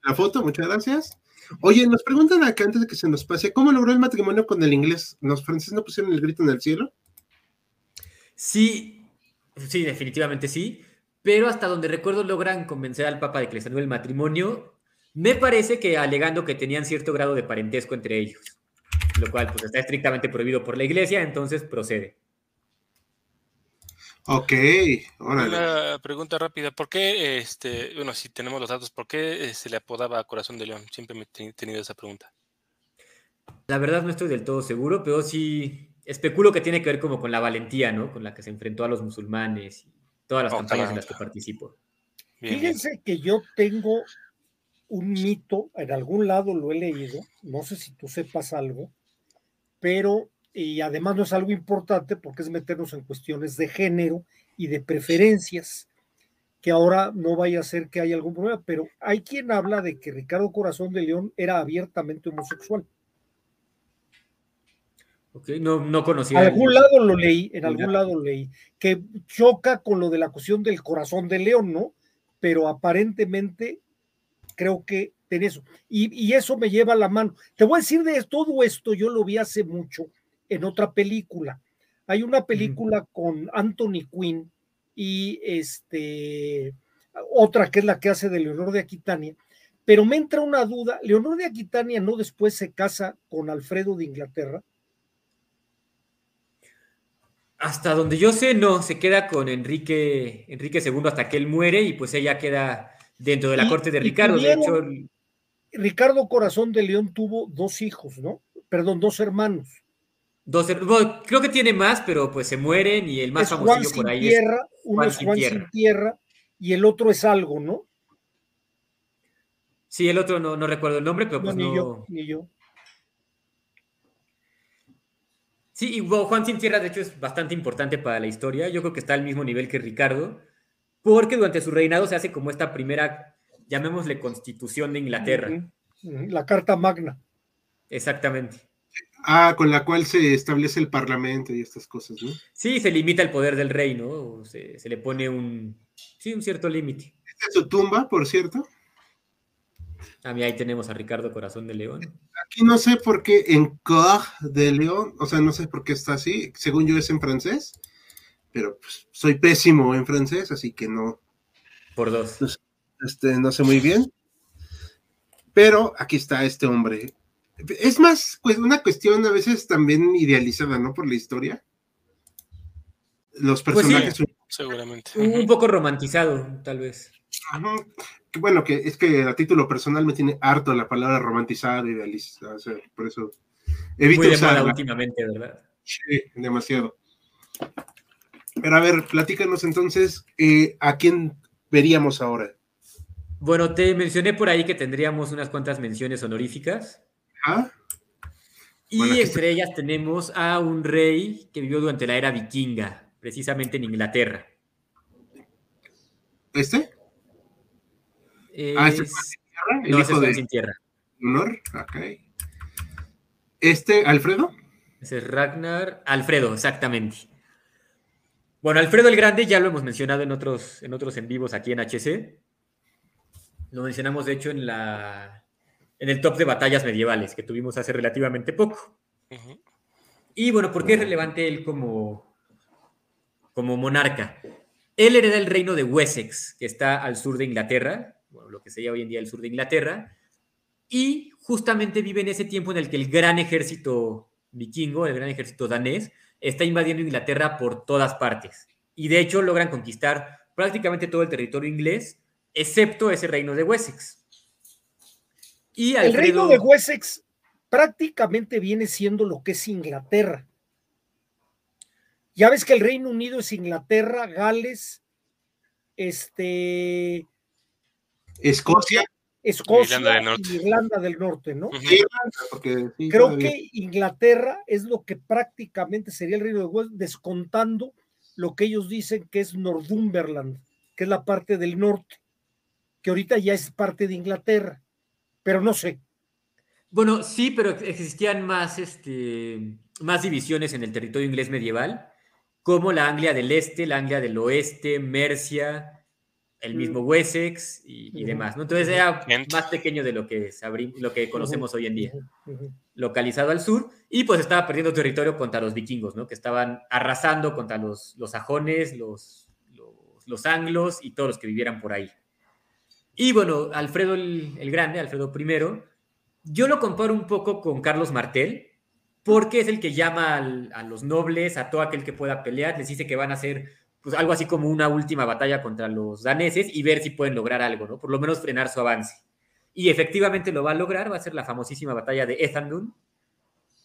la foto, muchas gracias. Oye, nos preguntan acá antes de que se nos pase, ¿cómo logró el matrimonio con el inglés? ¿Los franceses no pusieron el grito en el cielo? Sí, sí, definitivamente sí. Pero hasta donde recuerdo logran convencer al Papa de que les anule el matrimonio. Me parece que alegando que tenían cierto grado de parentesco entre ellos, lo cual pues está estrictamente prohibido por la iglesia, entonces procede. Ok, Una pregunta rápida. ¿Por qué, este, bueno, si tenemos los datos, ¿por qué eh, se le apodaba Corazón de León? Siempre me he tenido esa pregunta. La verdad no estoy del todo seguro, pero sí especulo que tiene que ver como con la valentía, ¿no? Con la que se enfrentó a los musulmanes y todas las campañas en las que participó. Fíjense que yo tengo un mito, en algún lado lo he leído, no sé si tú sepas algo, pero y además no es algo importante porque es meternos en cuestiones de género y de preferencias, que ahora no vaya a ser que haya algún problema, pero hay quien habla de que Ricardo Corazón de León era abiertamente homosexual. Ok, no, no conocía. En algún lado lo leí, en algún lado lo leí, que choca con lo de la cuestión del corazón de León, ¿no? Pero aparentemente creo que tiene eso. Y, y eso me lleva a la mano. Te voy a decir de todo esto, yo lo vi hace mucho en otra película. Hay una película con Anthony Quinn y este otra que es la que hace de Leonor de Aquitania, pero me entra una duda, Leonor de Aquitania no después se casa con Alfredo de Inglaterra. Hasta donde yo sé, no, se queda con Enrique, Enrique II hasta que él muere y pues ella queda dentro de la Y- corte de Ricardo. De hecho, Ricardo Corazón de León tuvo dos hijos, ¿no? Perdón, dos hermanos. dos, bueno, creo que tiene más, pero pues se mueren y el más es sin por ahí es tierra, uno Juan es sin Juan tierra. sin tierra y el otro es algo, ¿no? Sí, el otro no, no recuerdo el nombre, pero No, pues ni no. yo, ni yo. Sí, y Juan Sin Tierra, de hecho, es bastante importante para la historia. Yo creo que está al mismo nivel que Ricardo, porque durante su reinado se hace como esta primera, llamémosle constitución de Inglaterra. La Carta Magna. Exactamente. Ah, con la cual se establece el parlamento y estas cosas, ¿no? Sí, se limita el poder del rey, ¿no? O Se, se le pone un, sí, un cierto límite. Esta es su tumba, por cierto. A mí ahí tenemos a Ricardo Corazón de León. Aquí no sé por qué en Cor de León, o sea, no sé por qué está así. Según yo es en francés, pero pues, soy pésimo en francés, así que no, Por dos. este, no sé muy bien. Pero aquí está este hombre. Es más pues, una cuestión a veces también idealizada, ¿no? Por la historia. Los Pues sí. personajes. Seguramente. Un, un poco romantizado, tal vez. Ajá. Bueno, que es que a título personal me tiene harto la palabra romantizado, idealista. O sea, por eso evito Muy de moda últimamente, ¿verdad? Sí, demasiado. Pero a ver, platícanos entonces, eh, ¿a quién veríamos ahora? Bueno, te mencioné por ahí que tendríamos unas cuantas menciones honoríficas. ¿Ah? Y Bueno, entre ellas tenemos a un rey que vivió durante la era vikinga, precisamente en Inglaterra. ¿Este? Ah, este Es- El no, hijo es de sin tierra. honor. Ok. ¿Este, Alfredo? Ese es Ragnar Alfredo, exactamente. Bueno, Alfredo el Grande ya lo hemos mencionado en otros en otros en vivos aquí en HC. Lo mencionamos de hecho en la en el top de batallas medievales que tuvimos hace relativamente poco. Ujú. Y bueno, ¿por qué es relevante él como, como monarca? Él hereda el reino de Wessex, que está al sur de Inglaterra, bueno, lo que sería hoy en día el sur de Inglaterra, y justamente vive en ese tiempo en el que el gran ejército vikingo, el gran ejército danés, está invadiendo Inglaterra por todas partes. Y de hecho logran conquistar prácticamente todo el territorio inglés, excepto ese reino de Wessex. Y El reino de Wessex prácticamente viene siendo lo que es Inglaterra. Ya ves que el Reino Unido es Inglaterra, Gales, este, Escocia. Escocia Irlanda del Norte. y Irlanda del Norte, ¿no? Porque sí, Creo todavía- que Inglaterra es lo que prácticamente sería el reino de Wessex, descontando lo que ellos dicen que es Northumberland, que es la parte del norte, que ahorita ya es parte de Inglaterra, pero no sé. Bueno, sí, pero existían más, este, más divisiones en el territorio inglés medieval, como la Anglia del Este, la Anglia del Oeste, Mercia, el mismo Wessex y, demás. ¿no? Entonces era Kent. más pequeño de lo que, sabrí- lo que conocemos hoy en día, localizado al sur, y pues estaba perdiendo territorio contra los vikingos, ¿no? que estaban arrasando contra los, los sajones, los, los, los anglos y todos los que vivieran por ahí. Y bueno, Alfredo el, el Grande, Alfredo I, yo lo comparo un poco con Carlos Martel, porque es el que llama al- a los nobles, a todo aquel que pueda pelear, les dice que van a hacer pues, algo así como una última batalla contra los daneses y ver si pueden lograr algo, ¿no? Por lo menos frenar su avance. Y efectivamente lo va a lograr, va a ser la famosísima batalla de Ethandun,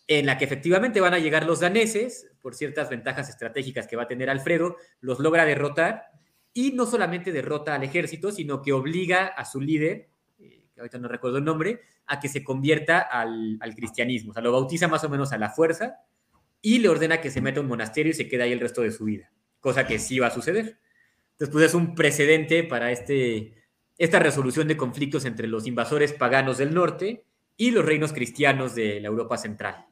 en la que efectivamente van a llegar los daneses, por ciertas ventajas estratégicas que va a tener Alfredo, los logra derrotar y no solamente derrota al ejército, sino que obliga a su líder, eh, que ahorita no recuerdo el nombre, a que se convierta al, al cristianismo. O sea, lo bautiza más o menos a la fuerza y le ordena que se meta a un monasterio y se quede ahí el resto de su vida, cosa que sí va a suceder. Entonces, pues es un precedente para este, esta resolución de conflictos entre los invasores paganos del norte y los reinos cristianos de la Europa central.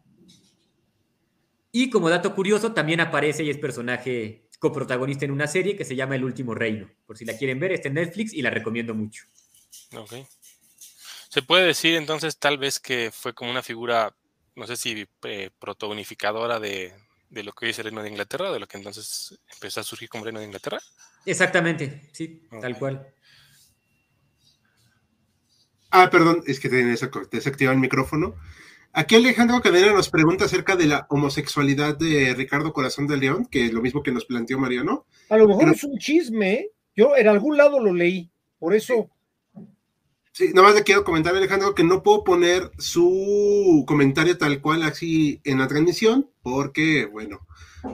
Y como dato curioso, también aparece y es personaje coprotagonista en una serie que se llama El Último Reino. Por si la quieren ver, está en Netflix y la recomiendo mucho. Ok. Se puede decir entonces tal vez que fue como una figura, no sé si eh, protagonificadora de, de, lo que hoy es el Reino de Inglaterra, de lo que entonces empezó a surgir como Reino de Inglaterra. Exactamente, sí, tal cual. Ah, perdón, es que tenía desactivado el micrófono. Aquí Alejandro Cadena nos pregunta acerca de la homosexualidad de Ricardo Corazón de León, que es lo mismo que nos planteó Mariano. A lo mejor es un chisme, ¿eh? yo en algún lado lo leí, por eso. Sí, nada más le quiero comentar, Alejandro, que no puedo poner su comentario tal cual así en la transmisión, porque, bueno,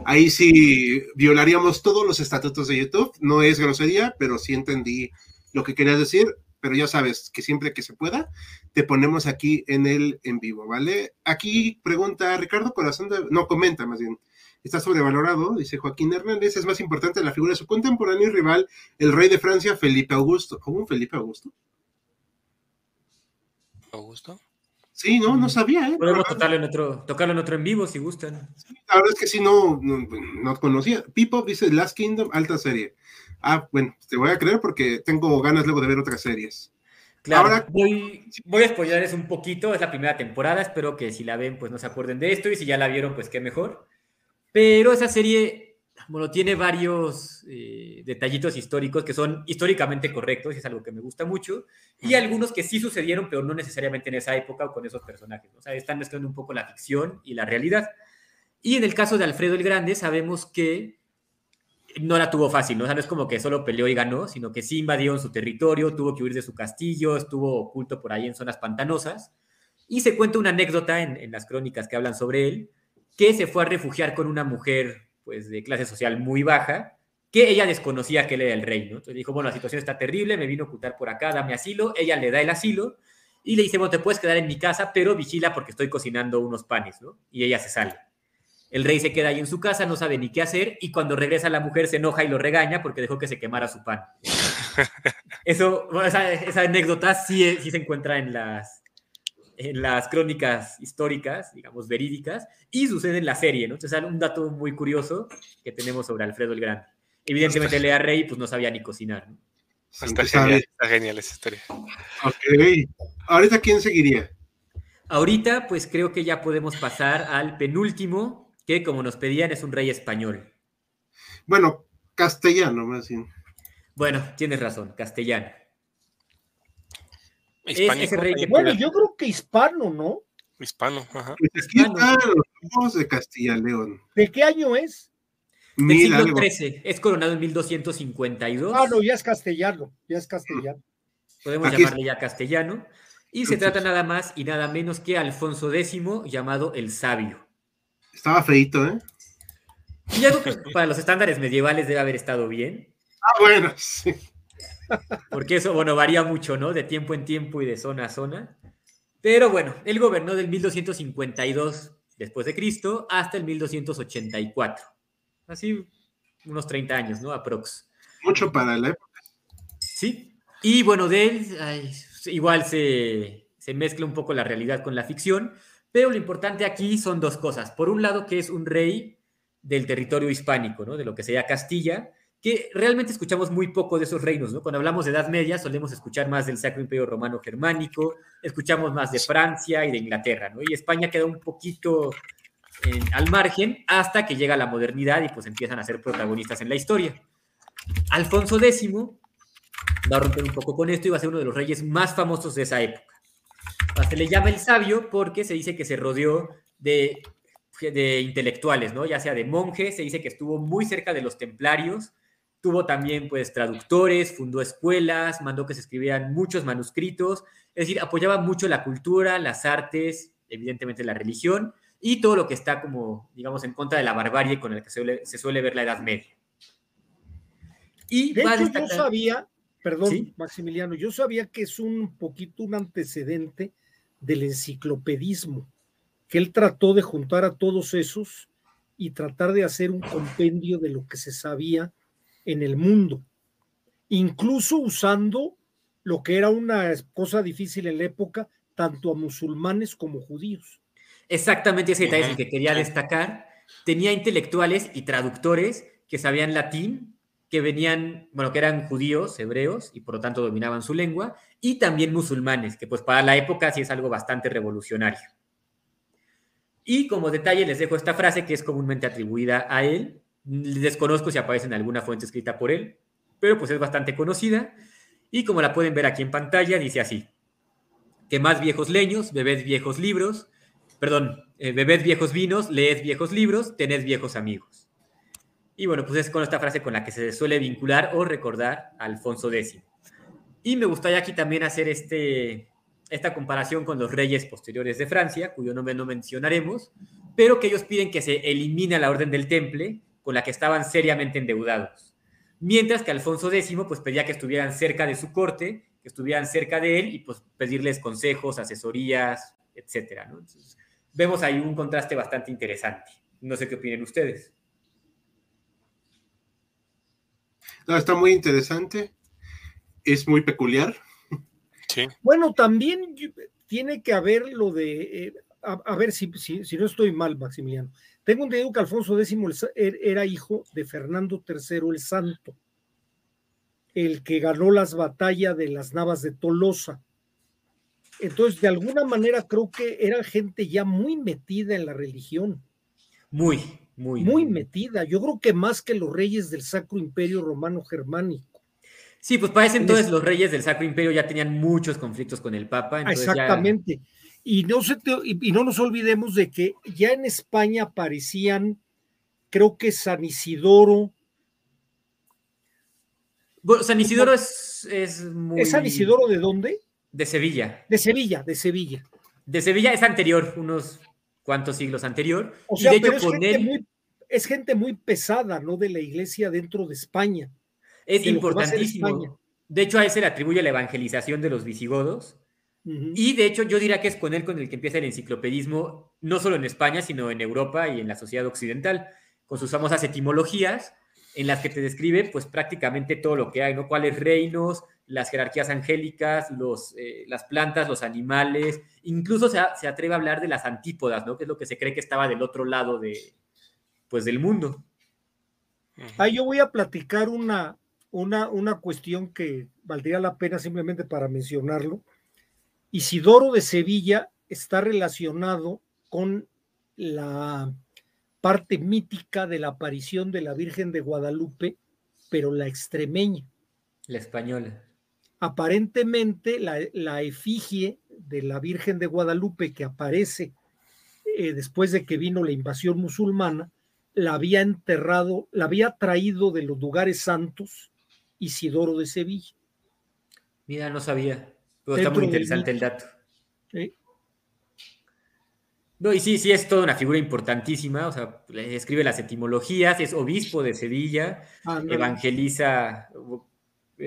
ahí sí violaríamos todos los estatutos de YouTube. No es grosería, pero sí entendí lo que querías decir pero ya sabes que siempre que se pueda, te ponemos aquí en el en vivo, ¿vale? Aquí pregunta Ricardo Corazón, de, no, comenta más bien, está sobrevalorado, dice Joaquín Hernández, es más importante la figura de su contemporáneo y rival, el rey de Francia, Felipe Augusto. ¿Cómo Felipe Augusto? ¿Augusto? Sí, no, no sabía, ¿eh? Podemos tocarlo en otro, tocarlo en otro en vivo si gustan. la verdad es que sí, no, no, no conocía. Pipo dice Last Kingdom, alta serie ah, bueno, te voy a creer porque tengo ganas luego de ver otras series. Claro, Ahora, voy, voy a spoilerles un poquito, es la primera temporada, espero que si la ven pues no se acuerden de esto y si ya la vieron pues qué mejor. Pero esa serie, bueno, tiene varios eh, detallitos históricos que son históricamente correctos y es algo que me gusta mucho, y algunos que sí sucedieron, pero no necesariamente en esa época o con esos personajes. O sea, están mezclando un poco la ficción y la realidad. Y en el caso de Alfredo el Grande, sabemos que no la tuvo fácil, ¿no? O sea, no es como que solo peleó y ganó, sino que sí invadieron su territorio, tuvo que huir de su castillo, estuvo oculto por ahí en zonas pantanosas. Y se cuenta una anécdota en, las crónicas que hablan sobre él, que se fue a refugiar con una mujer pues de clase social muy baja, que ella desconocía que él era el rey, ¿no? Entonces dijo, bueno, la situación está terrible, me vino a ocultar por acá, dame asilo. Ella le da el asilo y le dice, bueno, te puedes quedar en mi casa, pero vigila porque estoy cocinando unos panes, ¿no? Y ella se sale. El rey se queda ahí en su casa, no sabe ni qué hacer y cuando regresa la mujer se enoja y lo regaña porque dejó que se quemara su pan. Eso, esa, anécdota sí, sí, se encuentra en las, en las crónicas históricas, digamos, verídicas, y sucede en la serie, ¿no? Entonces, un dato muy curioso que tenemos sobre Alfredo el Grande. Evidentemente, Lea Rey, pues no sabía ni cocinar, ¿no? Está genial, está genial esa historia. Ok. ¿Ahorita quién seguiría? Ahorita, pues creo que ya podemos pasar al penúltimo, que como nos pedían es un rey español. Bueno, castellano más bien. Bueno, tienes razón, castellano. Bueno, yo creo que hispano, ¿no? Hispano, ajá. Pues aquí están los de Castilla León. ¿De qué año es? Del siglo XIII. Es coronado en 1252. Ah, no, ya es castellano, ya es castellano. Podemos llamarle ya castellano. Y se trata nada más y nada menos que Alfonso X, llamado el Sabio. Estaba feito, ¿eh? Y algo que para los estándares medievales debe haber estado bien. Ah, bueno, sí. Porque eso, bueno, varía mucho, ¿no? De tiempo en tiempo y de zona a zona. Pero bueno, él gobernó del 1252 después de Cristo hasta el 1284. Así unos 30 años, ¿no? Aprox. Mucho para la época. Sí. Y bueno, de él igual se, se mezcla un poco la realidad con la ficción, pero lo importante aquí son dos cosas. Por un lado, que es un rey del territorio hispánico, ¿no? de lo que sería Castilla, que realmente escuchamos muy poco de esos reinos. ¿no? Cuando hablamos de Edad Media, solemos escuchar más del Sacro Imperio Romano Germánico, escuchamos más de Francia y de Inglaterra, ¿no? y España queda un poquito al margen hasta que llega la modernidad y pues empiezan a ser protagonistas en la historia. Alfonso X va a romper un poco con esto y va a ser uno de los reyes más famosos de esa época. Se le llama el sabio porque se dice que se rodeó de, de intelectuales, ¿no? Ya sea de monjes, se dice que estuvo muy cerca de los templarios, tuvo también pues traductores, fundó escuelas, mandó que se escribieran muchos manuscritos, es decir, apoyaba mucho la cultura, las artes, evidentemente la religión y todo lo que está como, digamos, en contra de la barbarie con el que se suele, ver la Edad Media. Y de hecho, yo sabía, perdón, Maximiliano, yo sabía que es un poquito un antecedente del enciclopedismo, que él trató de juntar a todos esos y tratar de hacer un compendio de lo que se sabía en el mundo. incluso usando lo que era una cosa difícil en la época, tanto a musulmanes como judíos. Exactamente ese detalle es el que quería destacar. Tenía intelectuales y traductores que sabían latín, que venían, bueno, que eran judíos, hebreos, y por lo tanto dominaban su lengua, y también musulmanes, que pues para la época sí es algo bastante revolucionario. Y como detalle les dejo esta frase que es comúnmente atribuida a él. Desconozco si aparece en alguna fuente escrita por él, pero pues es bastante conocida. Y como la pueden ver aquí en pantalla, dice así, que más viejos leños, bebed viejos libros, perdón, eh, bebed viejos vinos, leed viejos libros, tened viejos amigos. Y bueno, pues es con esta frase con la que se suele vincular o recordar Alfonso X. Y me gustaría aquí también hacer este, esta comparación con los reyes posteriores de Francia, cuyo nombre no mencionaremos, pero que ellos piden que se elimine la orden del temple con la que estaban seriamente endeudados. Mientras que Alfonso X pues pedía que estuvieran cerca de su corte, que estuvieran cerca de él y pues pedirles consejos, asesorías, etcétera. vemos ahí un contraste bastante interesante. No sé qué opinen ustedes. está muy interesante, es muy peculiar, bueno, también tiene que haber lo de, eh, a, ver si, si, no estoy mal, Maximiliano. Tengo entendido que Alfonso X er, era hijo de Fernando III el Santo, el que ganó las batallas de las Navas de Tolosa. Entonces, de alguna manera creo que era gente ya muy metida en la religión. Muy, muy. Muy metida. Yo creo que más que los reyes del Sacro Imperio Romano Germánico. Sí, pues para ese entonces los reyes del Sacro Imperio ya tenían muchos conflictos con el Papa. Exactamente. Y, no se y, no nos olvidemos de que ya en España aparecían, creo que San Isidoro. Bueno, San Isidoro es, es muy... ¿Es San Isidoro de dónde? De Sevilla. De Sevilla, de Sevilla. De Sevilla es anterior, unos cuantos siglos anterior. O sea, pero es, gente muy, es gente muy pesada, ¿no? De la iglesia dentro de España. Es importantísimo. De hecho, a él se le atribuye la evangelización de los visigodos. Y de hecho, yo diría que es con él con el que empieza el enciclopedismo, no solo en España, sino en Europa y en la sociedad occidental, con sus famosas etimologías, en las que te describe pues prácticamente todo lo que hay, ¿no? Cuáles reinos, las jerarquías angélicas, los, eh, las plantas, los animales, incluso se, se, atreve a hablar de las antípodas, ¿no? Que es lo que se cree que estaba del otro lado de, pues, del mundo. Ah, yo voy a platicar una, una, cuestión que valdría la pena simplemente para mencionarlo. Isidoro de Sevilla está relacionado con la parte mítica de la aparición de la Virgen de Guadalupe, pero la extremeña. La española. Aparentemente, la, efigie de la Virgen de Guadalupe que aparece eh, después de que vino la invasión musulmana, la había enterrado, la había traído de los lugares santos Isidoro de Sevilla. Mira, no sabía. Pero está muy interesante el dato. No, y sí, sí, es toda una figura importantísima, o sea, escribe las etimologías, es obispo de Sevilla, evangeliza,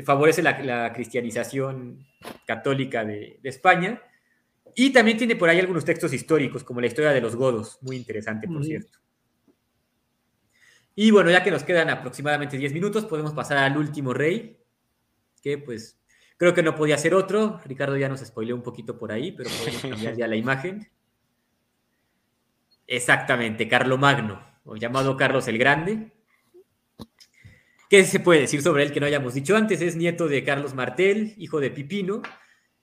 favorece la, cristianización católica de, España, y también tiene por ahí algunos textos históricos, como la historia de los godos, muy interesante, por cierto. Y bueno, ya que nos quedan aproximadamente 10 minutos, podemos pasar al último rey, que pues creo que no podía ser otro. Ricardo ya nos spoileó un poquito por ahí, pero podemos cambiar ya la imagen. Exactamente, Carlomagno, o llamado Carlos el Grande. ¿Qué se puede decir sobre él que no hayamos dicho antes? Es nieto de Carlos Martel, hijo de Pipino.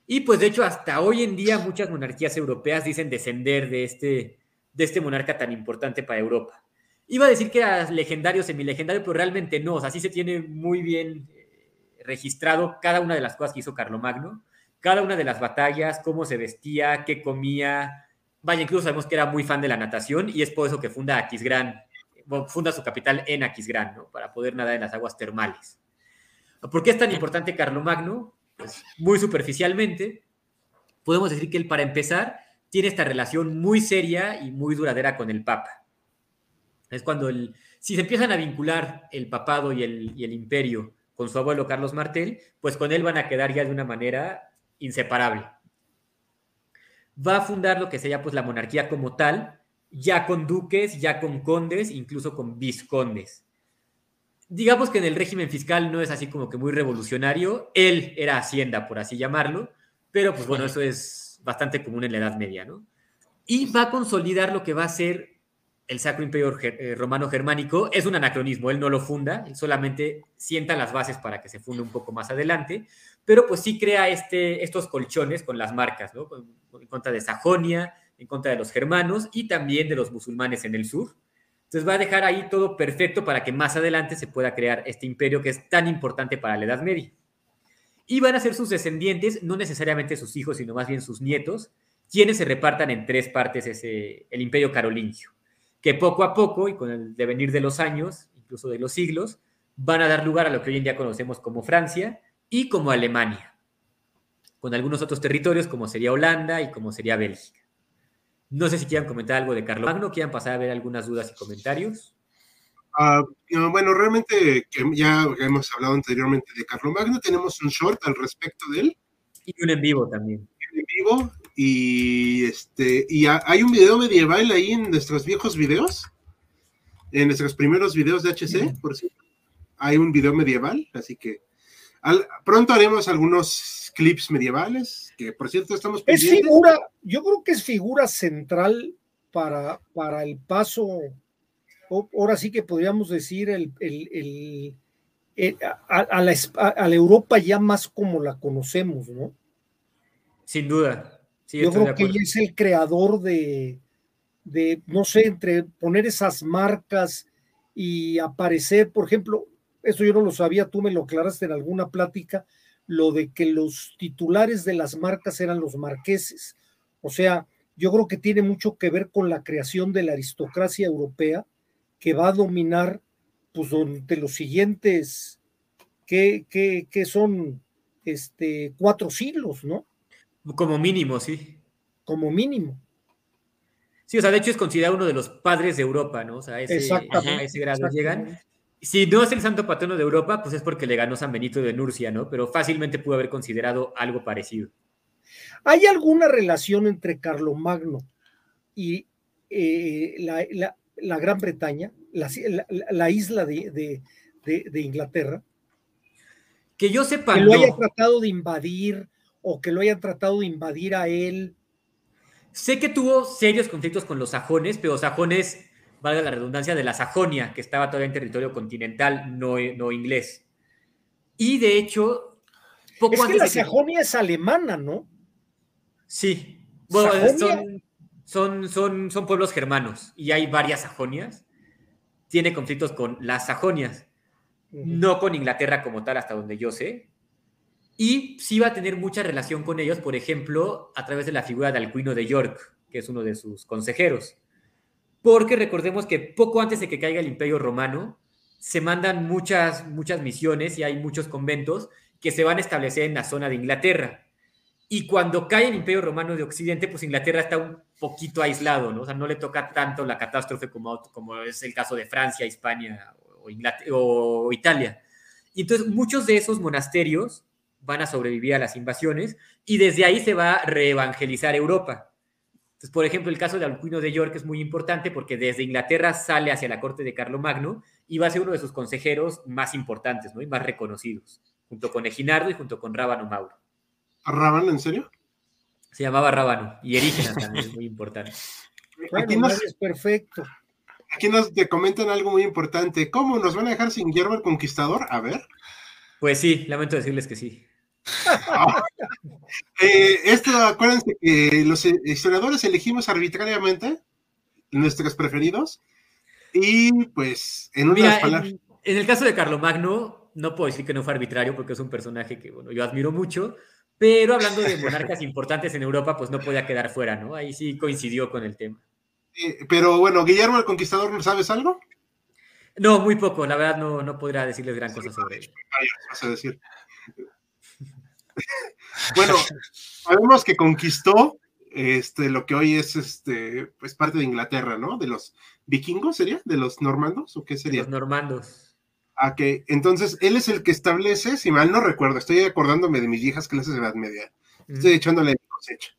Y pues de hecho hasta hoy en día muchas monarquías europeas dicen descender de este, de este monarca tan importante para Europa. Iba a decir que era legendario, semilegendario, pero realmente no. O sea, sí se tiene muy bien registrado cada una de las cosas que hizo Carlomagno, cada una de las batallas, cómo se vestía, qué comía. Vaya, incluso sabemos que era muy fan de la natación y es por eso que funda Aquisgrán, funda su capital en Aquisgrán, ¿no? Para poder nadar en las aguas termales. ¿Por qué es tan importante Carlomagno? Pues muy superficialmente, podemos decir que él, para empezar, tiene esta relación muy seria y muy duradera con el Papa. Es cuando el, si se empiezan a vincular el papado y el, y el imperio con su abuelo Carlos Martel, pues con él van a quedar ya de una manera inseparable. Va a fundar lo que sería pues la monarquía como tal, ya con duques, ya con condes, incluso con viscondes. digamos que en el régimen fiscal no es así como que muy revolucionario. Él era Hacienda, por así llamarlo, pero pues bueno, eso es bastante común en la Edad Media, ¿no? Y va a consolidar lo que va a ser el Sacro Imperio eh, Romano Germánico. Es un anacronismo, él no lo funda, solamente sienta las bases para que se funde un poco más adelante, pero pues sí crea este, estos colchones con las marcas, ¿no? En contra de Sajonia, en contra de los germanos y también de los musulmanes en el sur. Entonces va a dejar ahí todo perfecto para que más adelante se pueda crear este imperio que es tan importante para la Edad Media. Y van a ser sus descendientes, no necesariamente sus hijos, sino más bien sus nietos, quienes se repartan en tres partes ese, el imperio carolingio, que poco a poco y con el devenir de los años, incluso de los siglos, van a dar lugar a lo que hoy en día conocemos como Francia y como Alemania, con algunos otros territorios como sería Holanda y como sería Bélgica. No sé si quieran comentar algo de Carlomagno, quieran pasar a ver algunas dudas y comentarios. Uh, bueno, realmente ya hemos hablado anteriormente de Carlomagno, tenemos un short al respecto de él. Y un en vivo también. En vivo, y este, y hay un video medieval ahí en nuestros viejos videos, en nuestros primeros videos de HC, por cierto. Hay un video medieval, así que pronto haremos algunos clips medievales, que por cierto estamos Es figura, yo creo que es figura central para, para el paso, ahora sí que podríamos decir, el, el, a, la, a, la, Europa ya más como la conocemos, ¿no? Sin duda. Yo creo que ella es el creador de, de, no sé, entre poner esas marcas y aparecer, por ejemplo, eso yo no lo sabía, tú me lo aclaraste en alguna plática, lo de que los titulares de las marcas eran los marqueses. O sea, yo creo que tiene mucho que ver con la creación de la aristocracia europea que va a dominar pues durante los siguientes, que, que, son este, cuatro siglos, ¿no? Como mínimo, sí. Como mínimo. Sí, o sea, de hecho es considerado uno de los padres de Europa, ¿no? O sea, ese, a ese grado llegan si no es el santo patrono de Europa, pues es porque le ganó San Benito de Nurcia, ¿no? Pero fácilmente pudo haber considerado algo parecido. ¿Hay alguna relación entre Carlomagno y eh, la, Gran Bretaña, la, isla de, Inglaterra? Que yo sepa. Que lo haya tratado de invadir o que lo hayan tratado de invadir a él. Sé que tuvo serios conflictos con los sajones, pero sajones valga la redundancia, de la Sajonia, que estaba todavía en territorio continental, no, no inglés. Y de hecho, poco es que la Sajonia es alemana, ¿no? Sí. Bueno, son, son, son, pueblos germanos y hay varias Sajonias. Tiene conflictos con las Sajonias, no con Inglaterra como tal, hasta donde yo sé. Y sí va a tener mucha relación con ellos, por ejemplo, a través de la figura de Alcuino de York, que es uno de sus consejeros porque recordemos que poco antes de que caiga el Imperio Romano, se mandan muchas, muchas misiones y hay muchos conventos que se van a establecer en la zona de Inglaterra. Y cuando cae el Imperio Romano de Occidente, pues Inglaterra está un poquito aislado, ¿no? O sea, no le toca tanto la catástrofe como, como es el caso de Francia, España o, o Italia. Y entonces muchos de esos monasterios van a sobrevivir a las invasiones y desde ahí se va a reevangelizar Europa por ejemplo, el caso de Alcuino de York es muy importante porque desde Inglaterra sale hacia la corte de Carlomagno y va a ser uno de sus consejeros más importantes ¿no? y más reconocidos, junto con Eginardo y junto con Rábano Mauro. ¿A Rábano, en serio? Se llamaba Rábano y Erígenes también es muy importante. aquí nos, es perfecto. Aquí nos te comentan algo muy importante. ¿Cómo nos van a dejar sin Guillermo el Conquistador? A ver. Pues sí, lamento decirles que sí. Eh, esto, acuérdense que los historiadores elegimos arbitrariamente nuestros preferidos y pues en unas palabras. En, el caso de Carlomagno, no puedo decir que no fue arbitrario porque es un personaje que, bueno, yo admiro mucho, pero hablando de monarcas importantes en Europa, pues no podía quedar fuera, ¿no? Ahí sí coincidió con el tema. pero bueno, Guillermo el Conquistador, ¿sabes algo? No, muy poco, la verdad no, no podría decirles gran cosa sobre él. Vas a decir. Bueno, sabemos que conquistó este, lo que hoy es este, pues parte de Inglaterra, ¿no? De los vikingos, ¿sería? ¿De los normandos? ¿O qué sería? los normandos. Ah, que entonces él es el que establece, si mal no recuerdo, estoy acordándome de mis viejas clases de Edad Media, estoy echándole mi cosecha,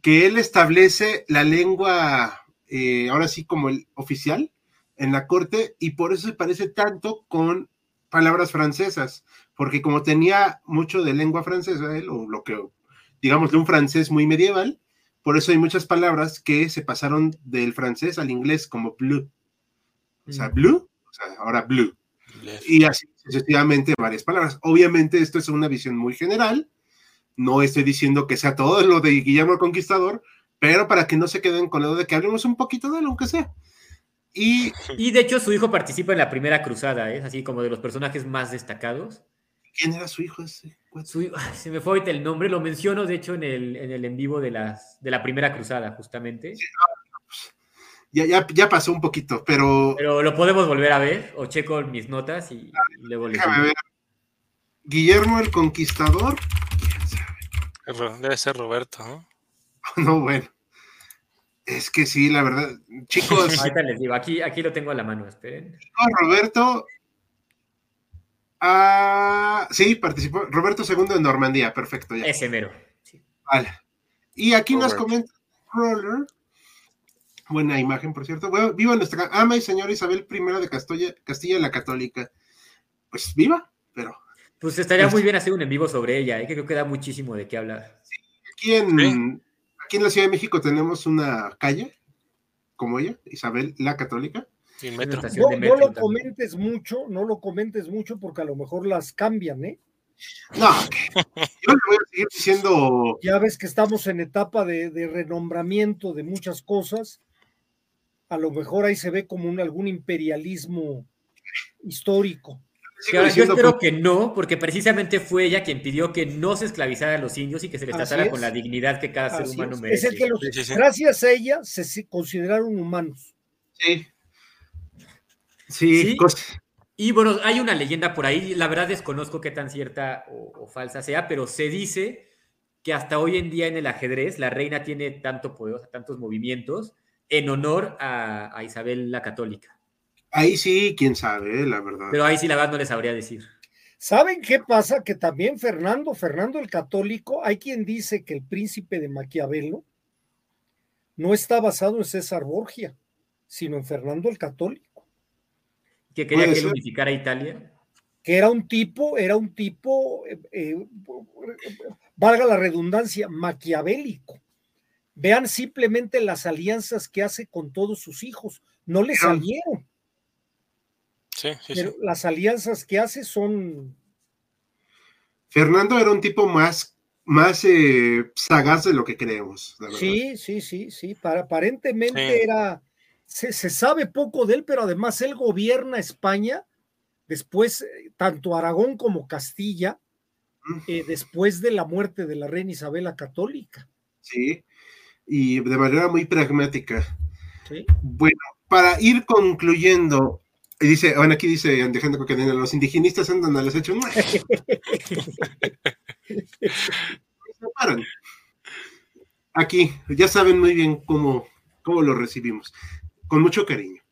que él establece la lengua, eh, ahora sí como el oficial, en la corte y por eso se parece tanto con palabras francesas, porque como tenía mucho de lengua francesa, él, o lo que, digamos, de un francés muy medieval, por eso hay muchas palabras que se pasaron del francés al inglés como blue. O sea, blue, o sea, ahora blue. Y así sucesivamente varias palabras. Obviamente esto es una visión muy general. No estoy diciendo que sea todo lo de Guillermo el Conquistador, pero para que no se queden con lo de que hablemos un poquito de él, aunque sea. Y, y de hecho su hijo participa en la primera cruzada, es ¿eh? así como de los personajes más destacados. ¿Quién era su hijo ese? se me fue ahorita el nombre, lo menciono de hecho en el en, el en vivo de, las, de la primera cruzada, justamente. Pues, ya, ya, ya, pasó un poquito, pero... Pero lo podemos volver a ver, o checo mis notas y, luego le ver. Guillermo el Conquistador. Debe ser Roberto, ¿no? No, bueno. Es que sí, la verdad. Chicos. Ahorita les digo, aquí, aquí lo tengo a la mano, esperen. Roberto. Ah, sí, participó. Roberto II en Normandía, perfecto. Ya. Ese mero. Vale. Y aquí nos comenta Roller. Buena imagen, por cierto. Bueno, viva nuestra ama y señora Isabel I de Castilla, Castilla la Católica. Pues viva, pero. Pues estaría muy bien hacer un en vivo sobre ella, ¿eh? que creo que da muchísimo de qué hablar. Sí, aquí en, aquí en la Ciudad de México tenemos una calle como ella, Isabel la Católica. No, lo comentes mucho, no lo comentes mucho porque a lo mejor las cambian, ¿eh? No, yo le voy a seguir diciendo. Ya ves que estamos en etapa de, renombramiento de muchas cosas. A lo mejor ahí se ve como un, algún imperialismo histórico yo espero que no, porque precisamente fue ella quien pidió que no se esclavizara a los indios y que se les tratara con la dignidad que cada ser humano merece. Es el que los, gracias a ella se consideraron humanos. Sí. Sí. Y bueno, hay una leyenda por ahí, la verdad desconozco qué tan cierta o, falsa sea, pero se dice que hasta hoy en día en el ajedrez la reina tiene tanto poder, tantos movimientos en honor a Isabel la Católica. Ahí sí, quién sabe, la verdad. Pero ahí sí la verdad no les sabría decir. ¿Saben qué pasa? Que también Fernando, Fernando el Católico, hay quien dice que el príncipe de Maquiavelo no está basado en César Borgia, sino en Fernando el Católico. Que quería que él unificara Italia. Que era un tipo, era un tipo, eh, eh, valga la redundancia, maquiavélico. Vean simplemente las alianzas que hace con todos sus hijos. No le salieron pero las alianzas que hace son. Fernando era un tipo más, más eh, sagaz de lo que creemos. sí, sí, sí, sí. Para, aparentemente era. Se, sabe poco de él, pero además él gobierna España, después, eh, tanto Aragón como Castilla, eh, después de la muerte de la reina Isabel la Católica. Sí, y de manera muy pragmática. ¿Sí? Bueno, para ir concluyendo, y dice, bueno, aquí dice Alejandro Coquelina, los indigenistas andan a los hechos. Aquí, ya saben muy bien cómo, cómo lo recibimos, con mucho cariño.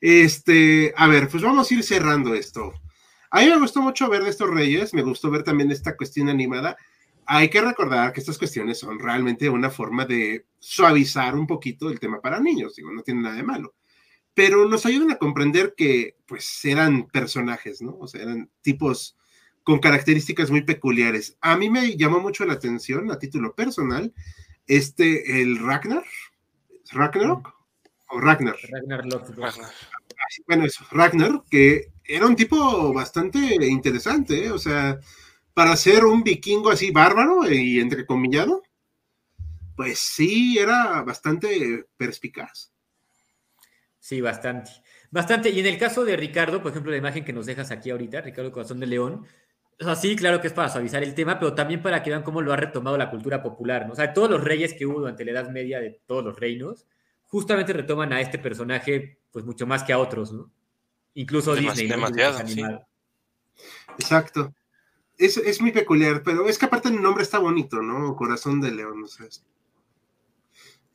Este, a ver, pues vamos a ir cerrando esto. A mí me gustó mucho ver de estos reyes, me gustó ver también esta cuestión animada. Hay que recordar que estas cuestiones son realmente una forma de suavizar un poquito el tema para niños, digo, no tiene nada de malo pero nos ayudan a comprender que pues eran personajes, ¿no? O sea, eran tipos con características muy peculiares. A mí me llamó mucho la atención a título personal este, el Ragnar, Ragnarok o Ragnar. Ragnar Bueno, eso, Ragnar, que era un tipo bastante interesante, ¿eh? o sea, para ser un vikingo así bárbaro y entrecomillado, pues sí, era bastante perspicaz. Sí, bastante. Bastante. Y en el caso de Ricardo, por ejemplo, la imagen que nos dejas aquí ahorita, Ricardo Corazón de León, o sea, sí, claro que es para suavizar el tema, pero también para que vean cómo lo ha retomado la cultura popular, ¿no? O sea, todos los reyes que hubo durante la Edad Media de todos los reinos, justamente retoman a este personaje, pues mucho más que a otros, ¿no? Incluso Disney. Demasiado, sí. Exacto. Es, es, muy peculiar, pero es que aparte el nombre está bonito, ¿no? Corazón de León, o sea,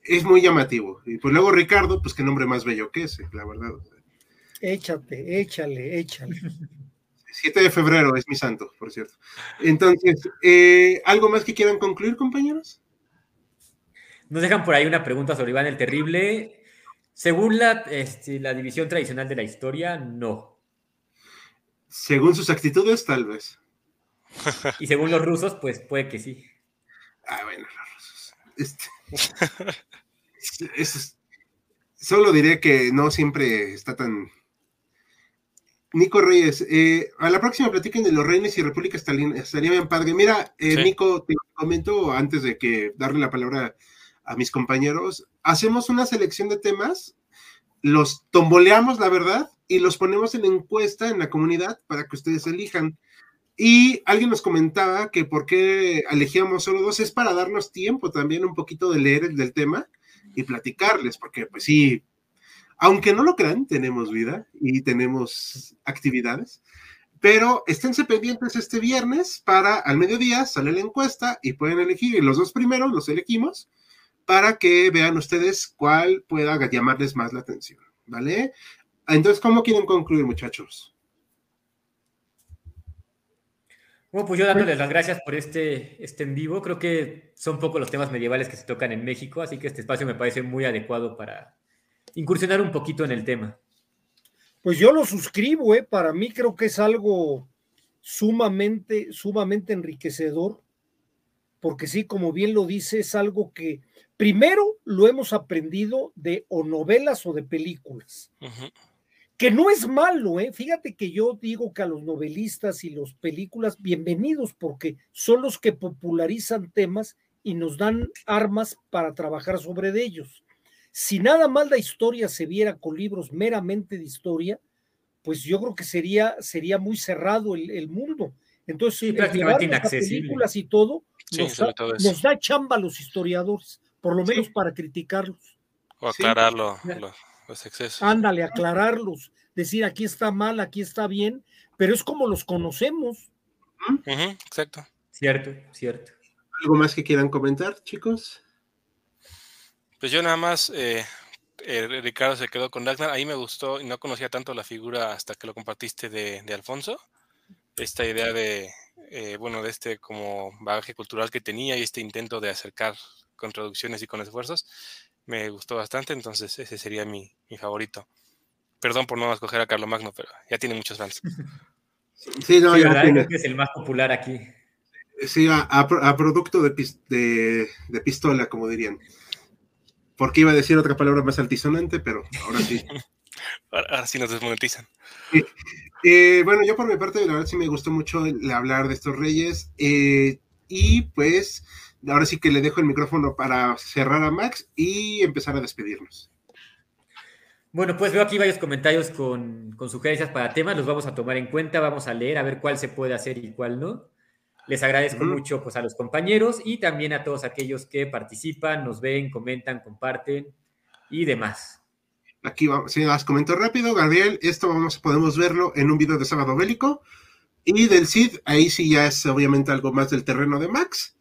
es muy llamativo. Y pues luego Ricardo, pues qué nombre más bello que ese, la verdad. Échate, échale, échale. 7 de febrero es mi santo, por cierto. Entonces, eh, ¿algo más que quieran concluir, compañeros? Nos dejan por ahí una pregunta sobre Iván el Terrible. Según la, este, la división tradicional de la historia, no. Según sus actitudes, tal vez. Y según los rusos, pues puede que sí. Ah, bueno, los rusos. Este, es- es- solo diré que no siempre está tan. Nico Reyes, eh, a la próxima platiquen de los reinos y república estaría, estaría bien padre. Mira, eh, Sí. Nico, te comento antes de que darle la palabra a mis compañeros, hacemos una selección de temas, los tomboleamos, la verdad, y los ponemos en encuesta en la comunidad para que ustedes elijan. Y alguien nos comentaba que por qué elegíamos solo dos es para darnos tiempo también un poquito de leer el del tema y platicarles, porque pues sí, aunque no lo crean, tenemos vida y tenemos actividades, pero esténse pendientes este viernes para al mediodía sale la encuesta y pueden elegir, y los dos primeros los elegimos para que vean ustedes cuál pueda llamarles más la atención, ¿vale? Entonces, ¿cómo quieren concluir, muchachos? Bueno, pues yo dándoles las gracias por este, este en vivo. Creo que son pocos los temas medievales que se tocan en México, así que este espacio me parece muy adecuado para incursionar un poquito en el tema. Pues yo lo suscribo, ¿eh? Para mí creo que es algo sumamente, sumamente enriquecedor, porque sí, como bien lo dice, es algo que primero lo hemos aprendido de o novelas o de películas. Que no es malo, ¿eh? Fíjate que yo digo que a los novelistas y las películas, bienvenidos, porque son los que popularizan temas y nos dan armas para trabajar sobre de ellos. Si nada más la historia se viera con libros meramente de historia, pues yo creo que sería, sería muy cerrado el, el mundo. Entonces, Sí, prácticamente inaccesible. películas y todo, Sí, nos, sobre da, todo eso. nos da chamba a los historiadores, por lo Sí. menos para criticarlos. O Sí. aclarar lo- lo- los excesos. Ándale, aclararlos, decir aquí está mal, aquí está bien, pero es como los conocemos. Exacto. Cierto, cierto. ¿Algo más que quieran comentar, chicos? Pues yo nada más, eh, eh, Ricardo se quedó con Ragnar. Ahí me gustó y no conocía tanto la figura hasta que lo compartiste de, de Alfonso. Esta idea de, eh, bueno, de este como bagaje cultural que tenía y este intento de acercar con traducciones y con esfuerzos, me gustó bastante. Entonces ese sería mi, mi favorito. Perdón por no escoger a Carlomagno, pero ya tiene muchos fans. Sí, no, Sí, ya ¿verdad? tiene- Creo que es el más popular aquí. sí, a, a pro- a producto de, de- de pistola, como dirían. Porque iba a decir otra palabra más altisonante, pero ahora sí. Ahora, ahora sí nos desmonetizan. Eh, bueno, yo por mi parte, la verdad sí me gustó mucho el hablar de estos reyes. eh, y pues, ahora sí que le dejo el micrófono para cerrar a Max y empezar a despedirnos. Bueno, pues veo aquí varios comentarios con, con sugerencias para temas, los vamos a tomar en cuenta, vamos a leer a ver cuál se puede hacer y cuál no. Les agradezco mucho pues, a los compañeros y también a todos aquellos que participan, nos ven, comentan, comparten y demás. Aquí vamos, si las comento rápido, Gabriel, esto vamos, podemos verlo en un video de Sábado Bélico. Y del Cid, ahí sí ya es obviamente algo más del terreno de Max.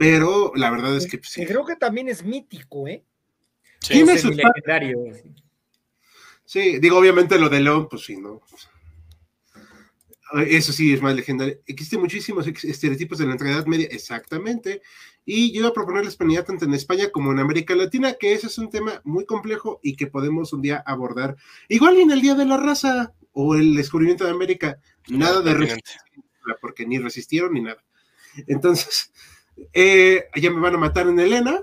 Pero la verdad es que pues, sí. Creo que también es mítico, ¿eh? Sí, Tiene Es sus legendario. Sí, digo, obviamente lo de León, pues sí, ¿no? Eso sí es más legendario. Existen muchísimos estereotipos de la Edad Media, exactamente. Y yo iba a proponer la hispanidad tanto en España como en América Latina, que ese es un tema muy complejo y que podemos un día abordar. Igual en el Día de la Raza o el descubrimiento de América, nada de resistencia, porque ni resistieron ni nada. Entonces, eh, ya me van a matar en Elena.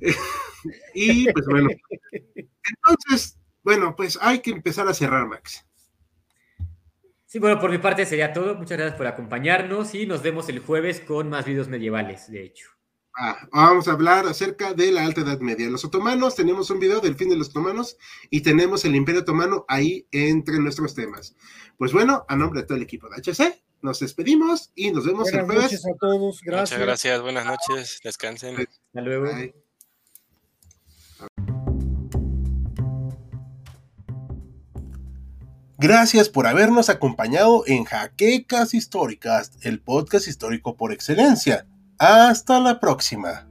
y pues bueno. Entonces, bueno, pues hay que empezar a cerrar, Max. Sí, bueno, por mi parte sería todo. Muchas gracias por acompañarnos y nos vemos el jueves con más videos medievales, de hecho. Ah, vamos a hablar acerca de la Alta Edad Media. Los otomanos, tenemos un video del fin de los otomanos y tenemos el Imperio Otomano ahí entre nuestros temas. Pues bueno, a nombre de todo el equipo de HC, nos despedimos y nos vemos buenas el a todos, gracias. Muchas gracias, buenas noches, descansen. Hasta luego. Gracias por habernos acompañado en Jaquecas Históricas, el podcast histórico por excelencia. Hasta la próxima.